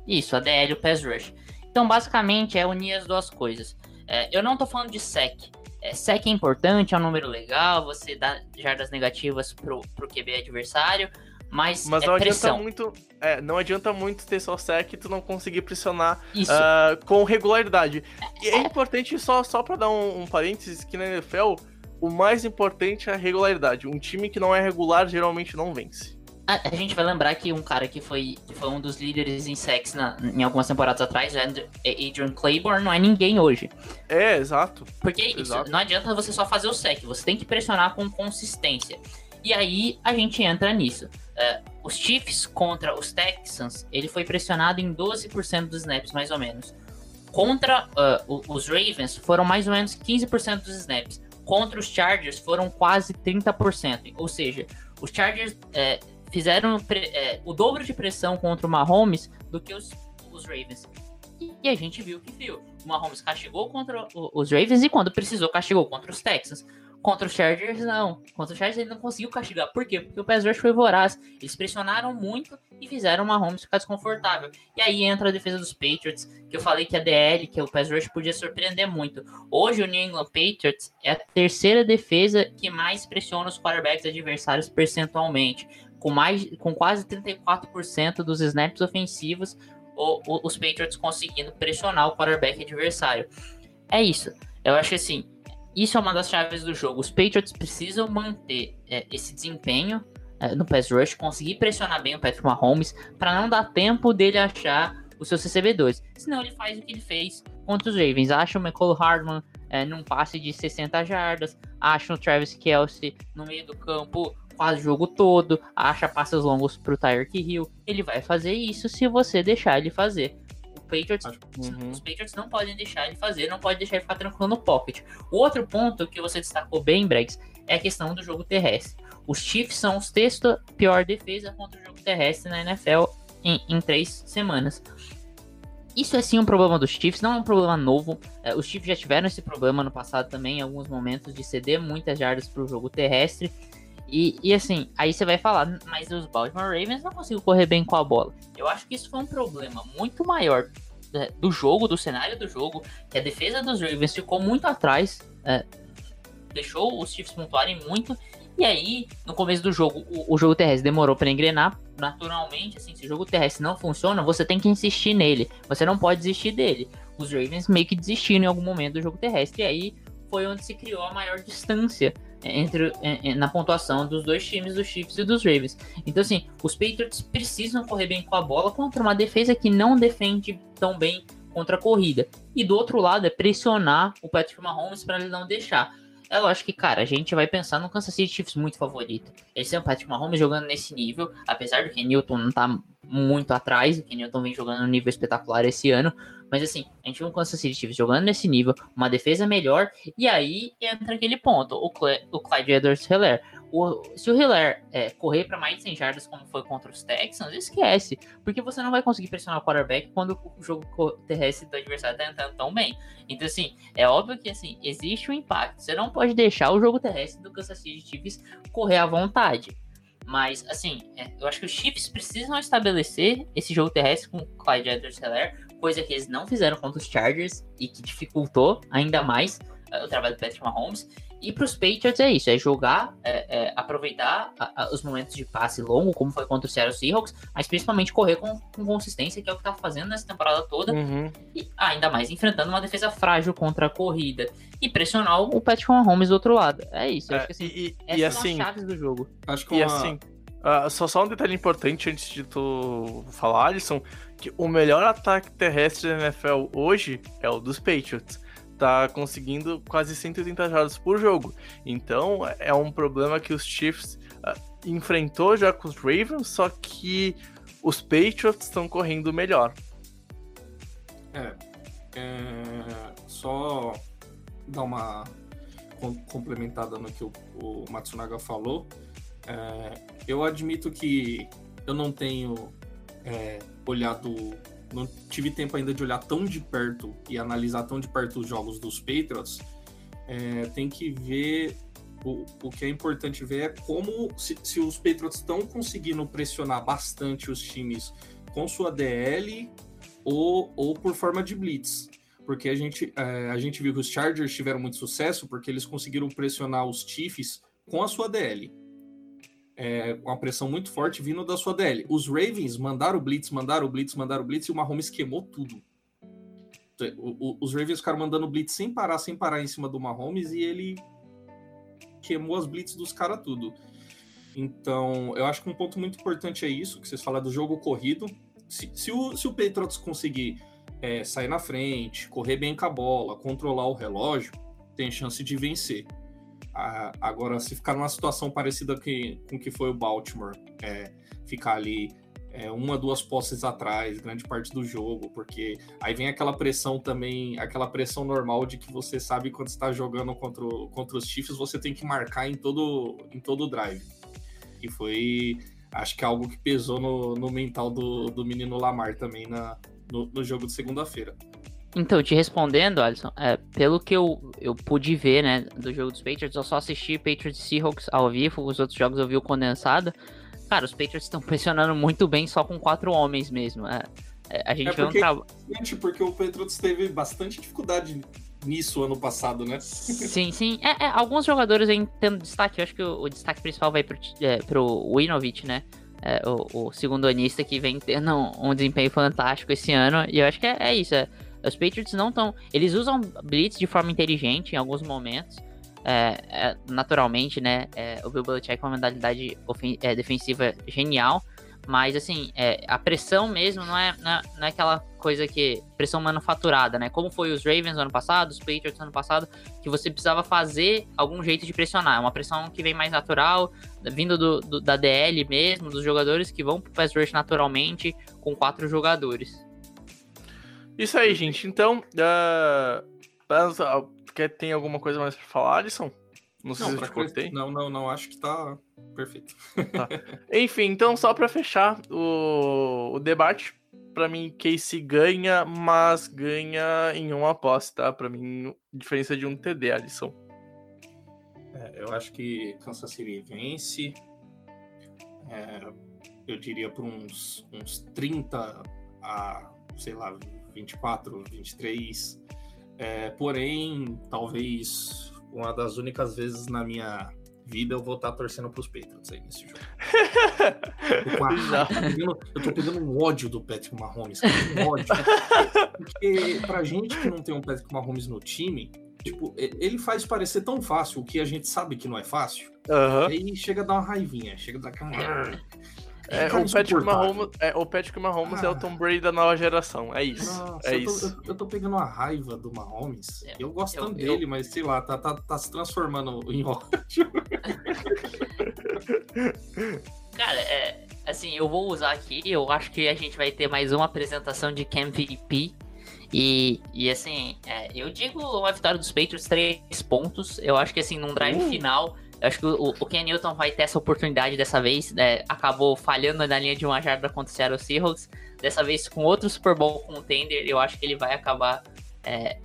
Isso, ADL, o Pass Rush. Então, basicamente, é unir as duas coisas. É, eu não tô falando de SEC. É, SEC é importante, é um número legal, você dá jardas negativas pro, pro QB adversário, mas, mas é não pressão. adianta muito é, não adianta muito ter só sec e tu não conseguir pressionar uh, com regularidade e é, é importante só só para dar um, um parênteses que na NFL o mais importante é a regularidade um time que não é regular geralmente não vence a, a, gente vai lembrar que um cara que foi, que foi um dos líderes em sex na, em algumas temporadas atrás, é Adrian Claiborne, não é ninguém hoje. É, exato. Porque exato. Isso, não adianta você só fazer o sec, você tem que pressionar com consistência. E aí a gente entra nisso. Uh, os Chiefs contra os Texans, ele foi pressionado em 12% dos snaps, mais ou menos. Contra uh, os Ravens foram mais ou menos 15% dos snaps. Contra os Chargers foram quase 30%. Ou seja, os Chargers é, fizeram é, o dobro de pressão contra o Mahomes do que os, os Ravens. E a gente viu que viu. O Mahomes castigou contra os Ravens e quando precisou castigou contra os Texans. Contra os Chargers, não. Contra os Chargers ele não conseguiu castigar. Por quê? Porque o pass rush foi voraz. Eles pressionaram muito e fizeram o Mahomes ficar desconfortável. E aí entra a defesa dos Patriots, que eu falei que a DL, que o pass rush podia surpreender muito. Hoje o New England Patriots é a terceira defesa que mais pressiona os quarterbacks adversários percentualmente. Com, mais, com quase 34% dos snaps ofensivos, o, o, os Patriots conseguindo pressionar o quarterback adversário. É isso. Eu acho que assim, isso é uma das chaves do jogo. Os Patriots precisam manter é, esse desempenho é, no pass rush, conseguir pressionar bem o Patrick Mahomes, para não dar tempo dele achar os seus recebedores. Senão ele faz o que ele fez contra os Ravens. Acha o McCall Hardman é, num passe de 60 jardas, acha o Travis Kelsey no meio do campo quase o jogo todo, acha passes longos pro Tyreek Hill. Ele vai fazer isso se você deixar ele fazer. Patriots, uhum. os Patriots não podem deixar ele fazer, não pode deixar ele ficar tranquilo no pocket. O outro ponto que você destacou bem, Bregs, é a questão do jogo terrestre. Os Chiefs são os sexto pior defesa contra o jogo terrestre na NFL em, em três semanas. Isso é sim um problema dos Chiefs, não é um problema novo. É, os Chiefs já tiveram esse problema no passado também, em alguns momentos, de ceder muitas jardas para o jogo terrestre. E, e, assim, aí você vai falar, mas os Baltimore Ravens não conseguiram correr bem com a bola. Eu acho que isso foi um problema muito maior é, do jogo, do cenário do jogo, que a defesa dos Ravens ficou muito atrás, é, deixou os Chiefs pontuarem muito. E aí, no começo do jogo, o, o jogo terrestre demorou para engrenar. Naturalmente, assim, se o jogo terrestre não funciona, você tem que insistir nele. Você não pode desistir dele. Os Ravens meio que desistiram em algum momento do jogo terrestre. E aí foi onde se criou a maior distância entre na pontuação dos dois times, dos Chiefs e dos Ravens. Então, assim, os Patriots precisam correr bem com a bola contra uma defesa que não defende tão bem contra a corrida. E do outro lado é pressionar o Patrick Mahomes para ele não deixar. Eu acho que, cara, a gente vai pensar no Kansas City Chiefs muito favorito. Eles têm o Patrick Mahomes jogando nesse nível, apesar do que Newton não tá muito atrás, o que Newton vem jogando no nível espetacular esse ano, mas assim, a gente viu um Kansas City Chiefs jogando nesse nível, uma defesa melhor, e aí entra aquele ponto, o, Cle o Clyde Edwards-Helaire. se o Hiller é, correr para mais de 100 jardas como foi contra os Texans, esquece, porque você não vai conseguir pressionar o quarterback quando o jogo terrestre do adversário tá entrando tão bem. Então assim, é óbvio que assim, existe um impacto. Você não pode deixar o jogo terrestre do Kansas City Chiefs correr à vontade. Mas, assim, é, eu acho que os Chiefs precisam estabelecer esse jogo terrestre com o Clyde Edwards-Helaire coisa que eles não fizeram contra os Chargers e que dificultou ainda mais uh, o trabalho do Patrick Mahomes. E para os Patriots é isso, é jogar, é, é, aproveitar a, a, os momentos de passe longo, como foi contra o Seattle Seahawks, mas principalmente correr com, com consistência, que é o que tá fazendo nessa temporada toda. Uhum. E ainda mais enfrentando uma defesa frágil contra a corrida. E pressionar o Patrick Mahomes do outro lado. É isso, é, acho que assim, e, essas e, assim, são as chaves do jogo. Acho que uma... e assim, uh, só, só um detalhe importante antes de tu falar, Alisson, que o melhor ataque terrestre da NFL hoje é o dos Patriots. Tá conseguindo quase 180 jardas por jogo. Então é um problema que os Chiefs uh, enfrentou já com os Ravens, só que os Patriots estão correndo melhor. É, é, só dar uma complementada no que o, o Matsunaga falou. É, eu admito que eu não tenho é, olhado. Não tive tempo ainda de olhar tão de perto e analisar tão de perto os jogos dos Patriots. É, tem que ver. O, o que é importante ver é como se, se os Patriots estão conseguindo pressionar bastante os times com sua DL ou, ou por forma de blitz. Porque a gente, é, a gente viu que os Chargers tiveram muito sucesso porque eles conseguiram pressionar os Chiefs com a sua DL é, uma pressão muito forte vindo da sua DL. Os Ravens mandaram o blitz, mandaram o blitz, mandaram o blitz e o Mahomes queimou tudo. O, o, os Ravens ficaram mandando blitz sem parar, sem parar em cima do Mahomes e ele queimou as blitz dos caras tudo. Então, eu acho que um ponto muito importante é isso, que vocês falam do jogo corrido. Se, se, o, se o Patriots conseguir é, sair na frente, correr bem com a bola, controlar o relógio, tem chance de vencer agora, se ficar numa situação parecida que, com que foi o Baltimore, é, ficar ali é, uma, duas posses atrás, grande parte do jogo, porque aí vem aquela pressão também, aquela pressão normal de que você sabe quando está jogando contra, contra os Chiefs, você tem que marcar em todo em todo drive. E foi, acho que é algo que pesou no, no mental do, do menino Lamar também na, no, no jogo de segunda-feira. Então, te respondendo, Alisson, é, pelo que eu, eu pude ver, né, do jogo dos Patriots, eu só assisti Patriots e Seahawks ao vivo, os outros jogos eu vi o condensado. Cara, os Patriots estão pressionando muito bem só com quatro homens mesmo. É, é, a gente é porque, vê um trabalho. porque o Patriots teve bastante dificuldade nisso ano passado, né? Sim, sim. É, é, alguns jogadores aí tendo destaque. Eu acho que o, o destaque principal vai pro, é, pro Winovich, né? É, o, o, segundo anista que vem tendo um, um, desempenho fantástico esse ano. E eu acho que é, é isso. Os Patriots não estão. Eles usam blitz de forma inteligente em alguns momentos. É, é, naturalmente, né? É, o Bill Belichick é uma modalidade é, defensiva genial, mas assim, é, a pressão mesmo não é, não é, não, é, aquela coisa que. pressão manufaturada, né? Como foi os Ravens ano passado, os Patriots ano passado, que você precisava fazer algum jeito de pressionar. É uma pressão que vem mais natural, vindo do, do, da DL mesmo, dos jogadores que vão pro pass rush naturalmente, com quatro jogadores. Isso aí, gente. Então, uh, quer, tem alguma coisa mais pra falar, Alisson? Não sei não, se eu te cortei. Não, não, não. Acho que tá perfeito. Tá. Enfim, então só pra fechar o, o debate, pra mim, Casey ganha, mas ganha em uma aposta, tá? Pra mim, diferença de um TD, Alisson. É, eu acho que Kansas City vence. É, eu diria por uns, uns 30 a, sei lá, 24, 23. É, porém, talvez uma das únicas vezes na minha vida eu vou estar torcendo pros Patriots aí nesse jogo. eu, eu tô pegando um ódio do Patrick Mahomes, um ódio. Porque pra gente que não tem um Patrick Mahomes no time, tipo, ele faz parecer tão fácil o que a gente sabe que não é fácil. Uhum. Aí chega a dar uma raivinha, chega a dar aquela. É, o, Patrick Mahomes, é, o Patrick Mahomes ah. é o Tom Brady da nova geração. É isso. Nossa, é eu, isso. Tô, eu, eu, tô pegando uma raiva do Mahomes. É, eu gosto tanto dele, mas sei lá, tá, tá, tá se transformando em ódio. Cara, é, assim, eu vou usar aqui. Eu acho que a gente vai ter mais uma apresentação de Cam VP. E, e assim, é, eu digo uma vitória dos Patriots, três pontos. Eu acho que assim, num drive uh. final eu acho que o, o Ken Newton vai ter essa oportunidade dessa vez. Né? Acabou falhando na linha de uma jarda contra o Seattle Seahawks. Dessa vez com outro Super Bowl contender, eu acho que ele vai acabar é,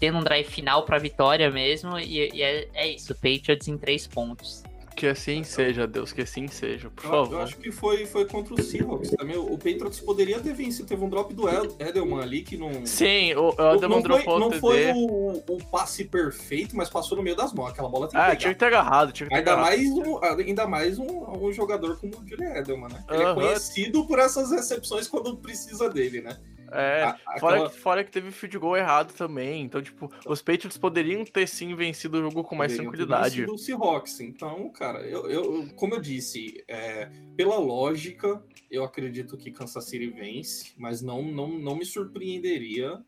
tendo um drive final para vitória mesmo. E, e é, é, isso, Patriots em três pontos. Que assim seja, Deus, que assim seja, por eu, favor. Eu acho que foi, foi contra o Seahawks também. O Patriots poderia ter vencido. Teve um drop do Edelman ali que não. Sim, o Edelman dropou Não foi o, o, passe perfeito, mas passou no meio das mãos. Aquela bola tem que Ah, tinha que ter agarrado. Tinha que ter ainda, agarrado. Mais um, ainda mais um, um jogador como o Julian Edelman, né? Ele é conhecido por essas recepções quando precisa dele, né? É, a, fora, aquela... que, fora que teve field goal errado também. Então, tipo, os Patriots poderiam ter sim vencido o jogo com mais poderiam tranquilidade. Ter o Seahawks. Então, cara, eu, eu, como eu disse, é, pela lógica, eu acredito que Kansas City vence, mas não, não, não me surpreenderia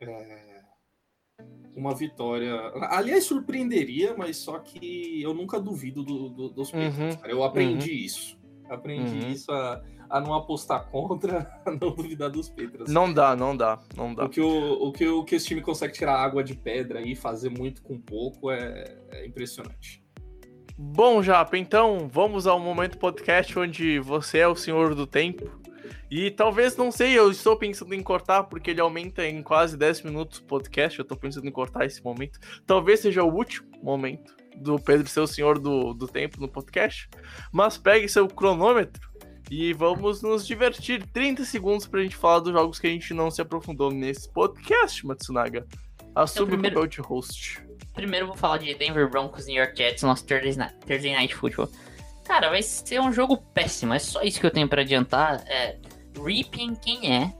é, uma vitória. Aliás, surpreenderia, mas só que eu nunca duvido do, do, dos Patriots. Uhum, eu aprendi uhum. isso. Aprendi uhum. isso a a não apostar contra, a não duvidar dos Petras. Não dá, não dá, não dá. O que o, o, que, o que esse time consegue tirar água de pedra e fazer muito com pouco é, é impressionante. Bom, Japa, então vamos ao momento podcast onde você é o senhor do tempo. E talvez, não sei, eu estou pensando em cortar, porque ele aumenta em quase 10 minutos o podcast. Eu estou pensando em cortar esse momento. Talvez seja o último momento do Pedro ser o senhor do, do tempo no podcast. Mas pegue seu cronômetro e vamos nos divertir 30 segundos pra gente falar dos jogos que a gente não se aprofundou nesse podcast, Matsunaga. Assume então, primeiro, o papel de host. Primeiro vou falar de Denver Broncos New York Jets, nosso Thursday Night, Thursday Night Football. Cara, vai ser um jogo péssimo, é só isso que eu tenho para adiantar. É, Reaping quem é?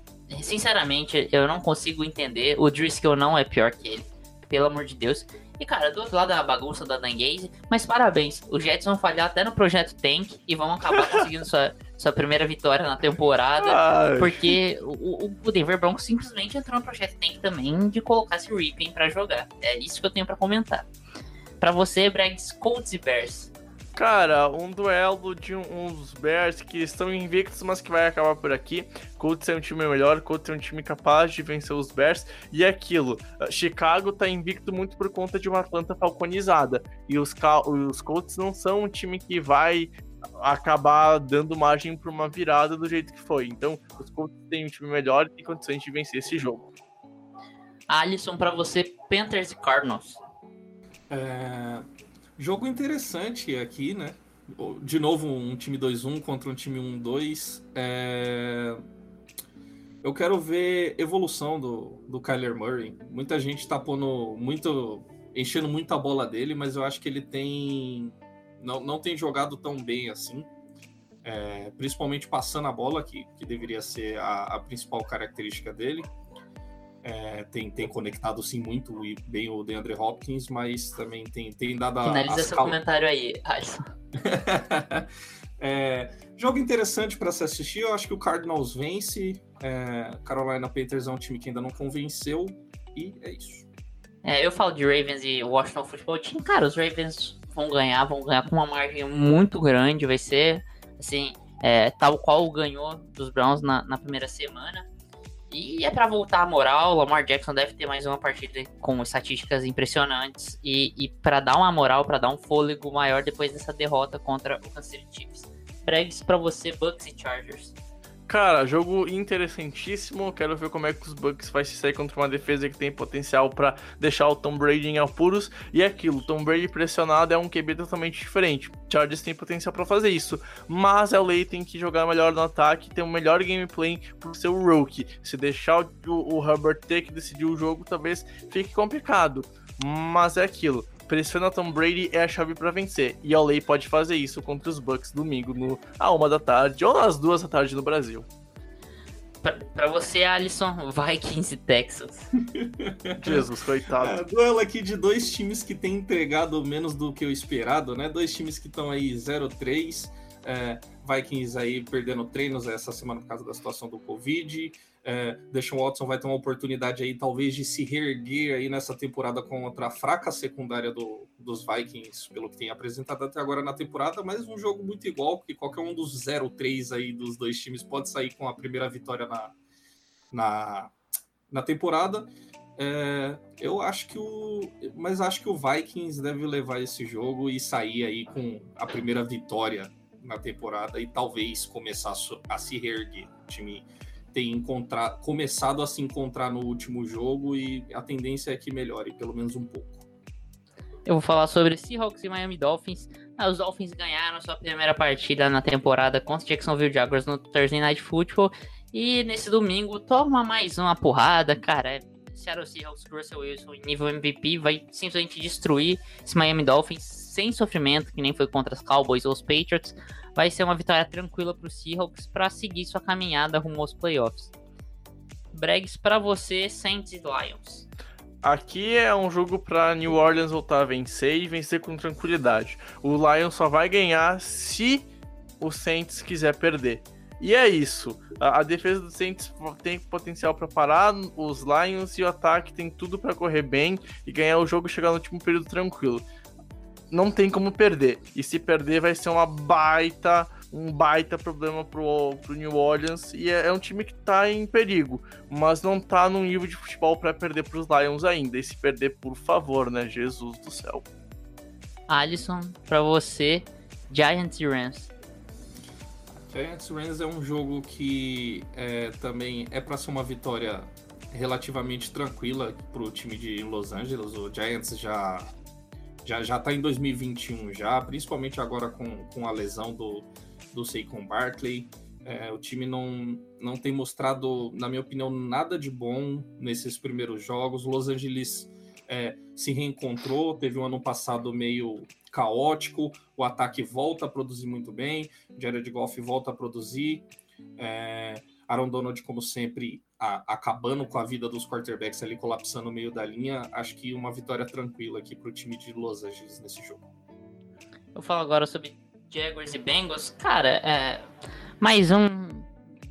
Sinceramente, eu não consigo entender. O Driscoll não é pior que ele, pelo amor de Deus. E, cara, do outro lado da bagunça da Dangaze, mas parabéns, os Jets vão falhar até no projeto Tank e vão acabar conseguindo sua, sua primeira vitória na temporada, Ai. porque o, o, Denver Broncos simplesmente entrou no projeto Tank também de colocar esse Ripping para jogar. É isso que eu tenho para comentar. Para você, Brags, Colts e Bears. Cara, um duelo de um- uns Bears que estão invictos, mas que vai acabar por aqui. Colts é um time melhor, Colts é um time capaz de vencer os Bears. E é aquilo, uh, Chicago tá invicto muito por conta de uma Atlanta falconizada. E os, os Colts não são um time que vai acabar dando margem para uma virada do jeito que foi. Então, os Colts têm um time melhor e têm condições de vencer esse jogo. Alisson, pra você, Panthers e Cardinals. É, Jogo interessante aqui, né? De novo, um time 2-1 contra um time 1-2. É, Eu quero ver evolução do, do Kyler Murray. Muita gente tá pondo muito. enchendo muita bola dele, mas eu acho que ele tem. Não, não tem jogado tão bem assim. É, principalmente passando a bola, que, que deveria ser a, a principal característica dele. É, tem, tem conectado sim muito e bem o DeAndre Hopkins, mas também tem, tem dado a, Finaliza seu cal- comentário aí, Alisson. É, jogo interessante para se assistir. Eu acho que o Cardinals vence. É, Carolina Panthers é um time que ainda não convenceu. E é isso. É, eu falo de Ravens e Washington Football Team. Cara, os Ravens vão ganhar, vão ganhar com uma margem muito grande. Vai ser, assim, é, tal qual ganhou dos Browns na, na primeira semana. E é pra voltar a moral. Lamar Jackson deve ter mais uma partida com estatísticas impressionantes. E, e para dar uma moral, para dar um fôlego maior depois dessa derrota contra o Kansas City Chiefs. Pregs pra você, Bucks e Chargers. Cara, jogo interessantíssimo. Quero ver como é que os Bucks vai se sair contra uma defesa que tem potencial pra deixar o Tom Brady em apuros. E é aquilo, Tom Brady pressionado é um QB totalmente diferente. Chargers tem potencial pra fazer isso, mas a LA tem que jogar melhor no ataque, ter um melhor gameplay pro seu rookie. Se deixar o, o Herbert ter que decidir o jogo, talvez fique complicado. Mas é aquilo. Pressiona Tom Brady é a chave pra vencer. E a LA pode fazer isso contra os Bucks domingo no, a uma da tarde ou às duas da tarde no Brasil. Pra, pra você, Alisson, Vikings e Texans. Jesus, coitado. É, duelo aqui de dois times que têm entregado menos do que o esperado, né? Dois times que estão aí 0-3. É, Vikings aí perdendo treinos essa semana por causa da situação do Covid. É, Deshaun Watson vai ter uma oportunidade aí, talvez, de se reerguer aí nessa temporada contra a fraca secundária do- dos Vikings, pelo que tem apresentado até agora na temporada, mas um jogo muito igual, porque qualquer um dos 0-3 aí dos dois times pode sair com a primeira vitória na, na, na temporada. É, eu acho que o. Mas acho que o Vikings deve levar esse jogo e sair aí com a primeira vitória na temporada e talvez começar a, se reerguer. O time tem começado a se encontrar no último jogo e a tendência é que melhore, pelo menos um pouco. Eu vou falar sobre Seahawks e Miami Dolphins. Ah, os Dolphins ganharam sua primeira partida na temporada contra Jacksonville Jaguars no Thursday Night Football. E nesse domingo toma mais uma porrada, cara. Seattle Seahawks, Russell Wilson em nível MVP vai simplesmente destruir esse Miami Dolphins sem sofrimento, que nem foi contra os Cowboys ou os Patriots. Vai ser uma vitória tranquila para os Seahawks para seguir sua caminhada rumo aos playoffs. Bregs para você, Saints e Lions. Aqui é um jogo pra New Orleans voltar a vencer e vencer com tranquilidade. O Lions só vai ganhar se o Saints quiser perder. E é isso. A, a defesa do Saints tem potencial pra parar os Lions e o ataque tem tudo pra correr bem e ganhar o jogo e chegar no último período tranquilo. Não tem como perder. E se perder vai ser uma baita, um baita problema pro, pro New Orleans. E é, é um time que tá em perigo, mas não tá num nível de futebol pra perder pros Lions ainda. E se perder, por favor, né? Jesus do céu. Alisson, para você, Giants e Rams. Giants Rams é um jogo que é, também é para ser uma vitória relativamente tranquila para o time de Los Angeles. O Giants já já já está em 2021 já, principalmente agora com, com a lesão do do Saquon Barkley. É, o time não, não tem mostrado, na minha opinião, nada de bom nesses primeiros jogos. Los Angeles é, se reencontrou, teve um ano passado meio caótico, o ataque volta a produzir muito bem, Jared Goff volta a produzir, é, Aaron Donald, como sempre, a- acabando com a vida dos quarterbacks ali, colapsando no meio da linha. Acho que uma vitória tranquila aqui para o time de Los Angeles nesse jogo. Eu falo agora sobre Jaguars e Bengals. Cara, é mais um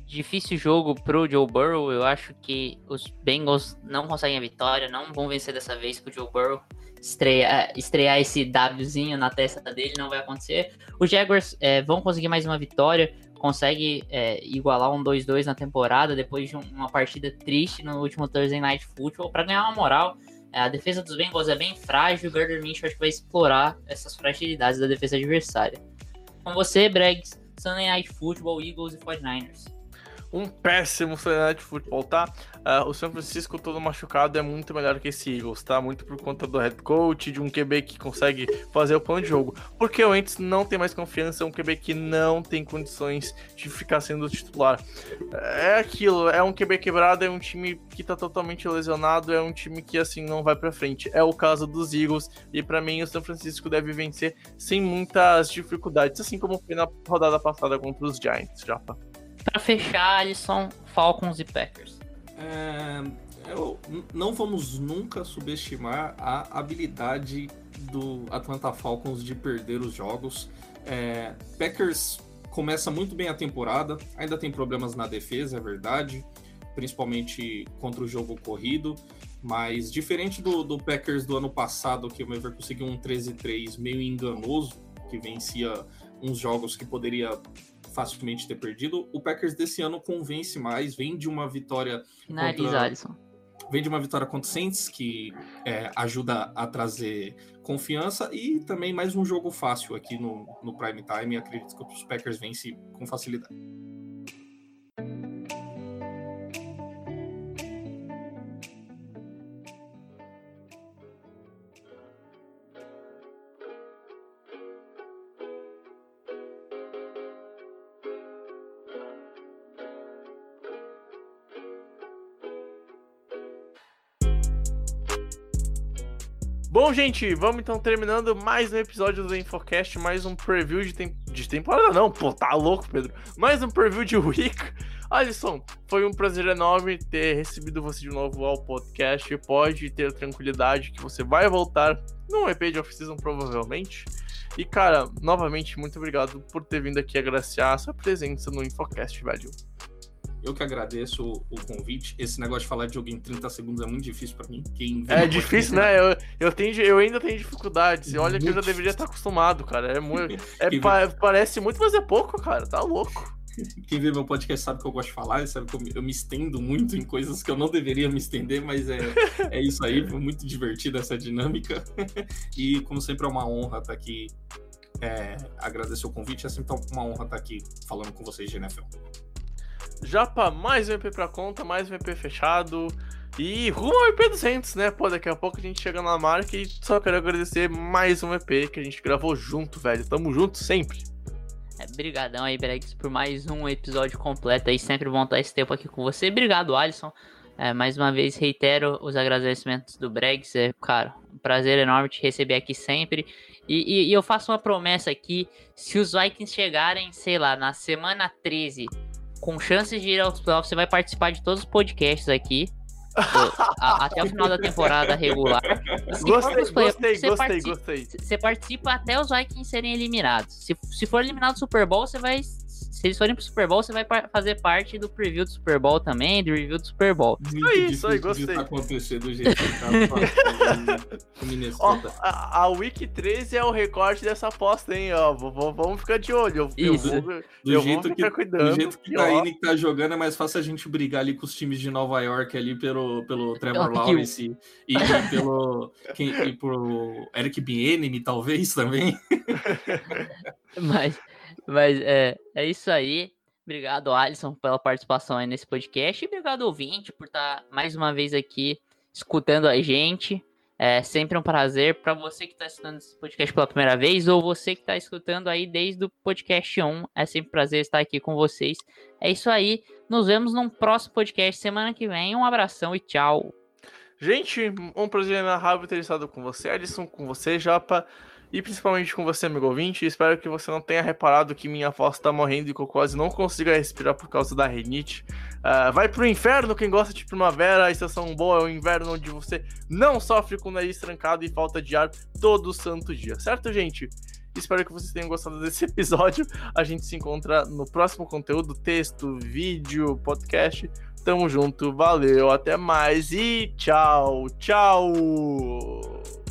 difícil jogo pro Joe Burrow. Eu acho que os Bengals não conseguem a vitória, não vão vencer dessa vez com o Joe Burrow. estrear, estrear esse Wzinho na testa dele, não vai acontecer. Os Jaguars é, vão conseguir mais uma vitória, consegue é, igualar um 2-2 na temporada depois de uma partida triste no último Thursday Night Football para ganhar uma moral. É, a defesa dos Bengals é bem frágil, o Gardner Minshew acho que vai explorar essas fragilidades da defesa adversária. Com você, Bregs, Sunday Night Football, Eagles e 49ers um péssimo Sunday Night Football, tá? Uh, o São Francisco todo machucado é muito melhor que esse Eagles, tá? Muito por conta do head coach, de um QB que consegue fazer o plano de jogo. Porque o Ents não tem mais confiança, um QB que não tem condições de ficar sendo titular. É aquilo, é um QB quebrado, é um time que tá totalmente lesionado, é um time que assim não vai para frente. É o caso dos Eagles e para mim o São Francisco deve vencer sem muitas dificuldades, assim como foi na rodada passada contra os Giants, já. Para fechar, Alisson, Falcons e Packers. É, eu, não vamos nunca subestimar a habilidade do Atlanta Falcons de perder os jogos. É, Packers começa muito bem a temporada, ainda tem problemas na defesa, é verdade, principalmente contra o jogo corrido. Mas diferente do, do Packers do ano passado, que o Weaver conseguiu um 13-3 meio enganoso, que vencia uns jogos que poderia facilmente ter perdido. O Packers desse ano convence mais, vem de uma vitória. Nariz, contra... Alisson. Vem de uma vitória contra o Saints, que é, ajuda a trazer confiança, e também mais um jogo fácil aqui no, no Prime Time. Acredito que os Packers vencem com facilidade. Bom, gente, vamos então terminando mais um episódio do Infocast, mais um preview de, tem... de temporada. Não, pô, tá louco, Pedro. Mais um preview de week. Alisson, foi um prazer enorme ter recebido você de novo ao podcast. Pode ter tranquilidade que você vai voltar num EP de off-season, provavelmente. E, cara, novamente, muito obrigado por ter vindo aqui agraciar a sua presença no Infocast, velho. Eu que agradeço o, o, convite. Esse negócio de falar de jogo em 30 segundos é muito difícil para mim. É difícil, né? Eu, eu, tenho, eu ainda tenho dificuldades. Olha muito que eu já deveria estar acostumado, cara. É muito. É, pa, parece muito, mas é pouco, cara. Tá louco. Quem vê meu podcast sabe que eu gosto de falar, sabe que eu, eu, me estendo muito em coisas que eu não deveria me estender, mas é, é isso aí, foi muito divertida essa dinâmica. E como sempre é uma honra estar aqui. É, agradecer o convite, é sempre uma honra estar aqui falando com vocês de NFL. Japa, mais um EP pra conta, mais um EP fechado. E rumo ao EP 200, né? Pô, daqui a pouco a gente chega na marca e só quero agradecer mais um EP que a gente gravou junto, velho. Tamo junto sempre. É, brigadão aí, Bregs, por mais um episódio completo aí. Sempre bom estar esse tempo aqui com você. Obrigado, Alisson. É, mais uma vez, reitero os agradecimentos do Bregs. É, cara, um prazer enorme te receber aqui sempre. E, e, e eu faço uma promessa aqui: se os Vikings chegarem, sei lá, na semana 13 com chances de ir aos playoffs, você vai participar de todos os podcasts aqui. a, até o final da temporada regular. Gostei, gostei, gostei, gostei. Você participa até os Vikings serem eliminados. Se, se for eliminado do Super Bowl, você vai se eles forem pro Super Bowl, você vai fazer parte do preview do Super Bowl também, do review do Super Bowl. Isso aí, isso aí, gostei. Isso acontecer do jeito que tá Ó, a, a Week 13 é o recorte dessa aposta, hein? Ó, vamos ficar de olho. Eu, isso. Eu vou, do eu jeito vou ficar que, cuidando. Do jeito que tá indo que tá jogando, é mais fácil a gente brigar ali com os times de Nova York ali pelo, pelo Trevor Lawrence e, e, pelo quem, e pro Eric Bieniemy, talvez, também. Mas... Mas é, é isso aí. Obrigado, Alisson, pela participação aí nesse podcast. E obrigado, ouvinte, por estar mais uma vez aqui escutando a gente. É sempre um prazer para você que está escutando esse podcast pela primeira vez ou você que está escutando aí desde o podcast 1. É sempre um prazer estar aqui com vocês. É isso aí. Nos vemos num próximo podcast semana que vem. Um abração e tchau. Gente, um prazer inarrável ter estado com você, Alisson, com você, Japa e principalmente com você, amigo ouvinte. Espero que você não tenha reparado que minha voz está morrendo e que eu quase não consigo respirar por causa da rinite. Uh, vai pro inferno quem gosta de primavera, a estação boa é o inverno onde você não sofre com o nariz trancado e falta de ar todo santo dia, certo, gente? Espero que vocês tenham gostado desse episódio. A gente se encontra no próximo conteúdo, texto, vídeo, podcast. Tamo junto, valeu, até mais e tchau, tchau!